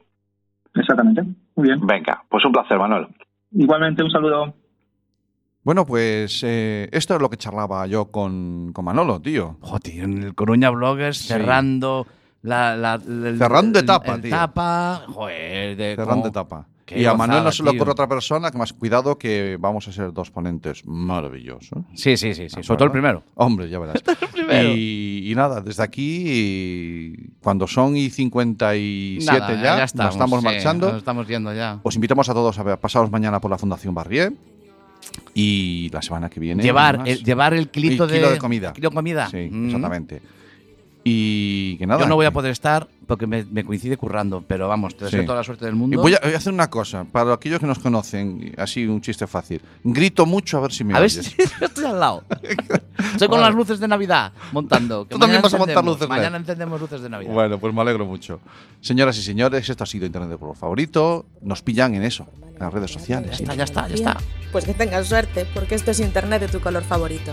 Exactamente. Muy bien. Venga, pues un placer, Manuel. Igualmente, un saludo. Bueno, pues eh, esto es lo que charlaba yo con, con Manolo, tío. Joder, en el Coruña Bloggers Sí. cerrando la, la- el- Cerrando el- etapa, el tío. Joder, joder. De Cerrando etapa. Y a Manuel no se le ocurre otra persona que más cuidado que vamos a ser dos ponentes maravillosos. Sí, sí, sí, sí. ¿De Sobre todo el primero. Hombre, ya verás. primero. Y, y nada, desde aquí, cuando son y 57 Nada, ya, ya nos estamos, estamos sí, marchando. nos estamos yendo ya. Os invitamos a todos a ver, pasaros mañana por la Fundación Barrié. Y la semana que viene. Llevar el, llevar el kilito El kilo de, comida. kilo de comida. Sí, Mm. exactamente. Y que nada. Yo no voy a poder estar porque me, me coincide currando, pero vamos, te deseo Sí. toda la suerte del Y mundo. voy a, voy a hacer una cosa, para aquellos que nos conocen, así un chiste fácil. Grito mucho a ver si me A ver si estoy al lado. Estoy con Vale. las luces de Navidad montando. que Tú también vas a montar luces. Mañana encendemos luces de Navidad. Bueno, pues me alegro mucho. Señoras y señores, esto ha sido Internet de por favorito. Nos pillan en eso, en las redes Ya sociales. está, ya está, ya está. Pues que tengas suerte, porque esto es Internet de tu color favorito.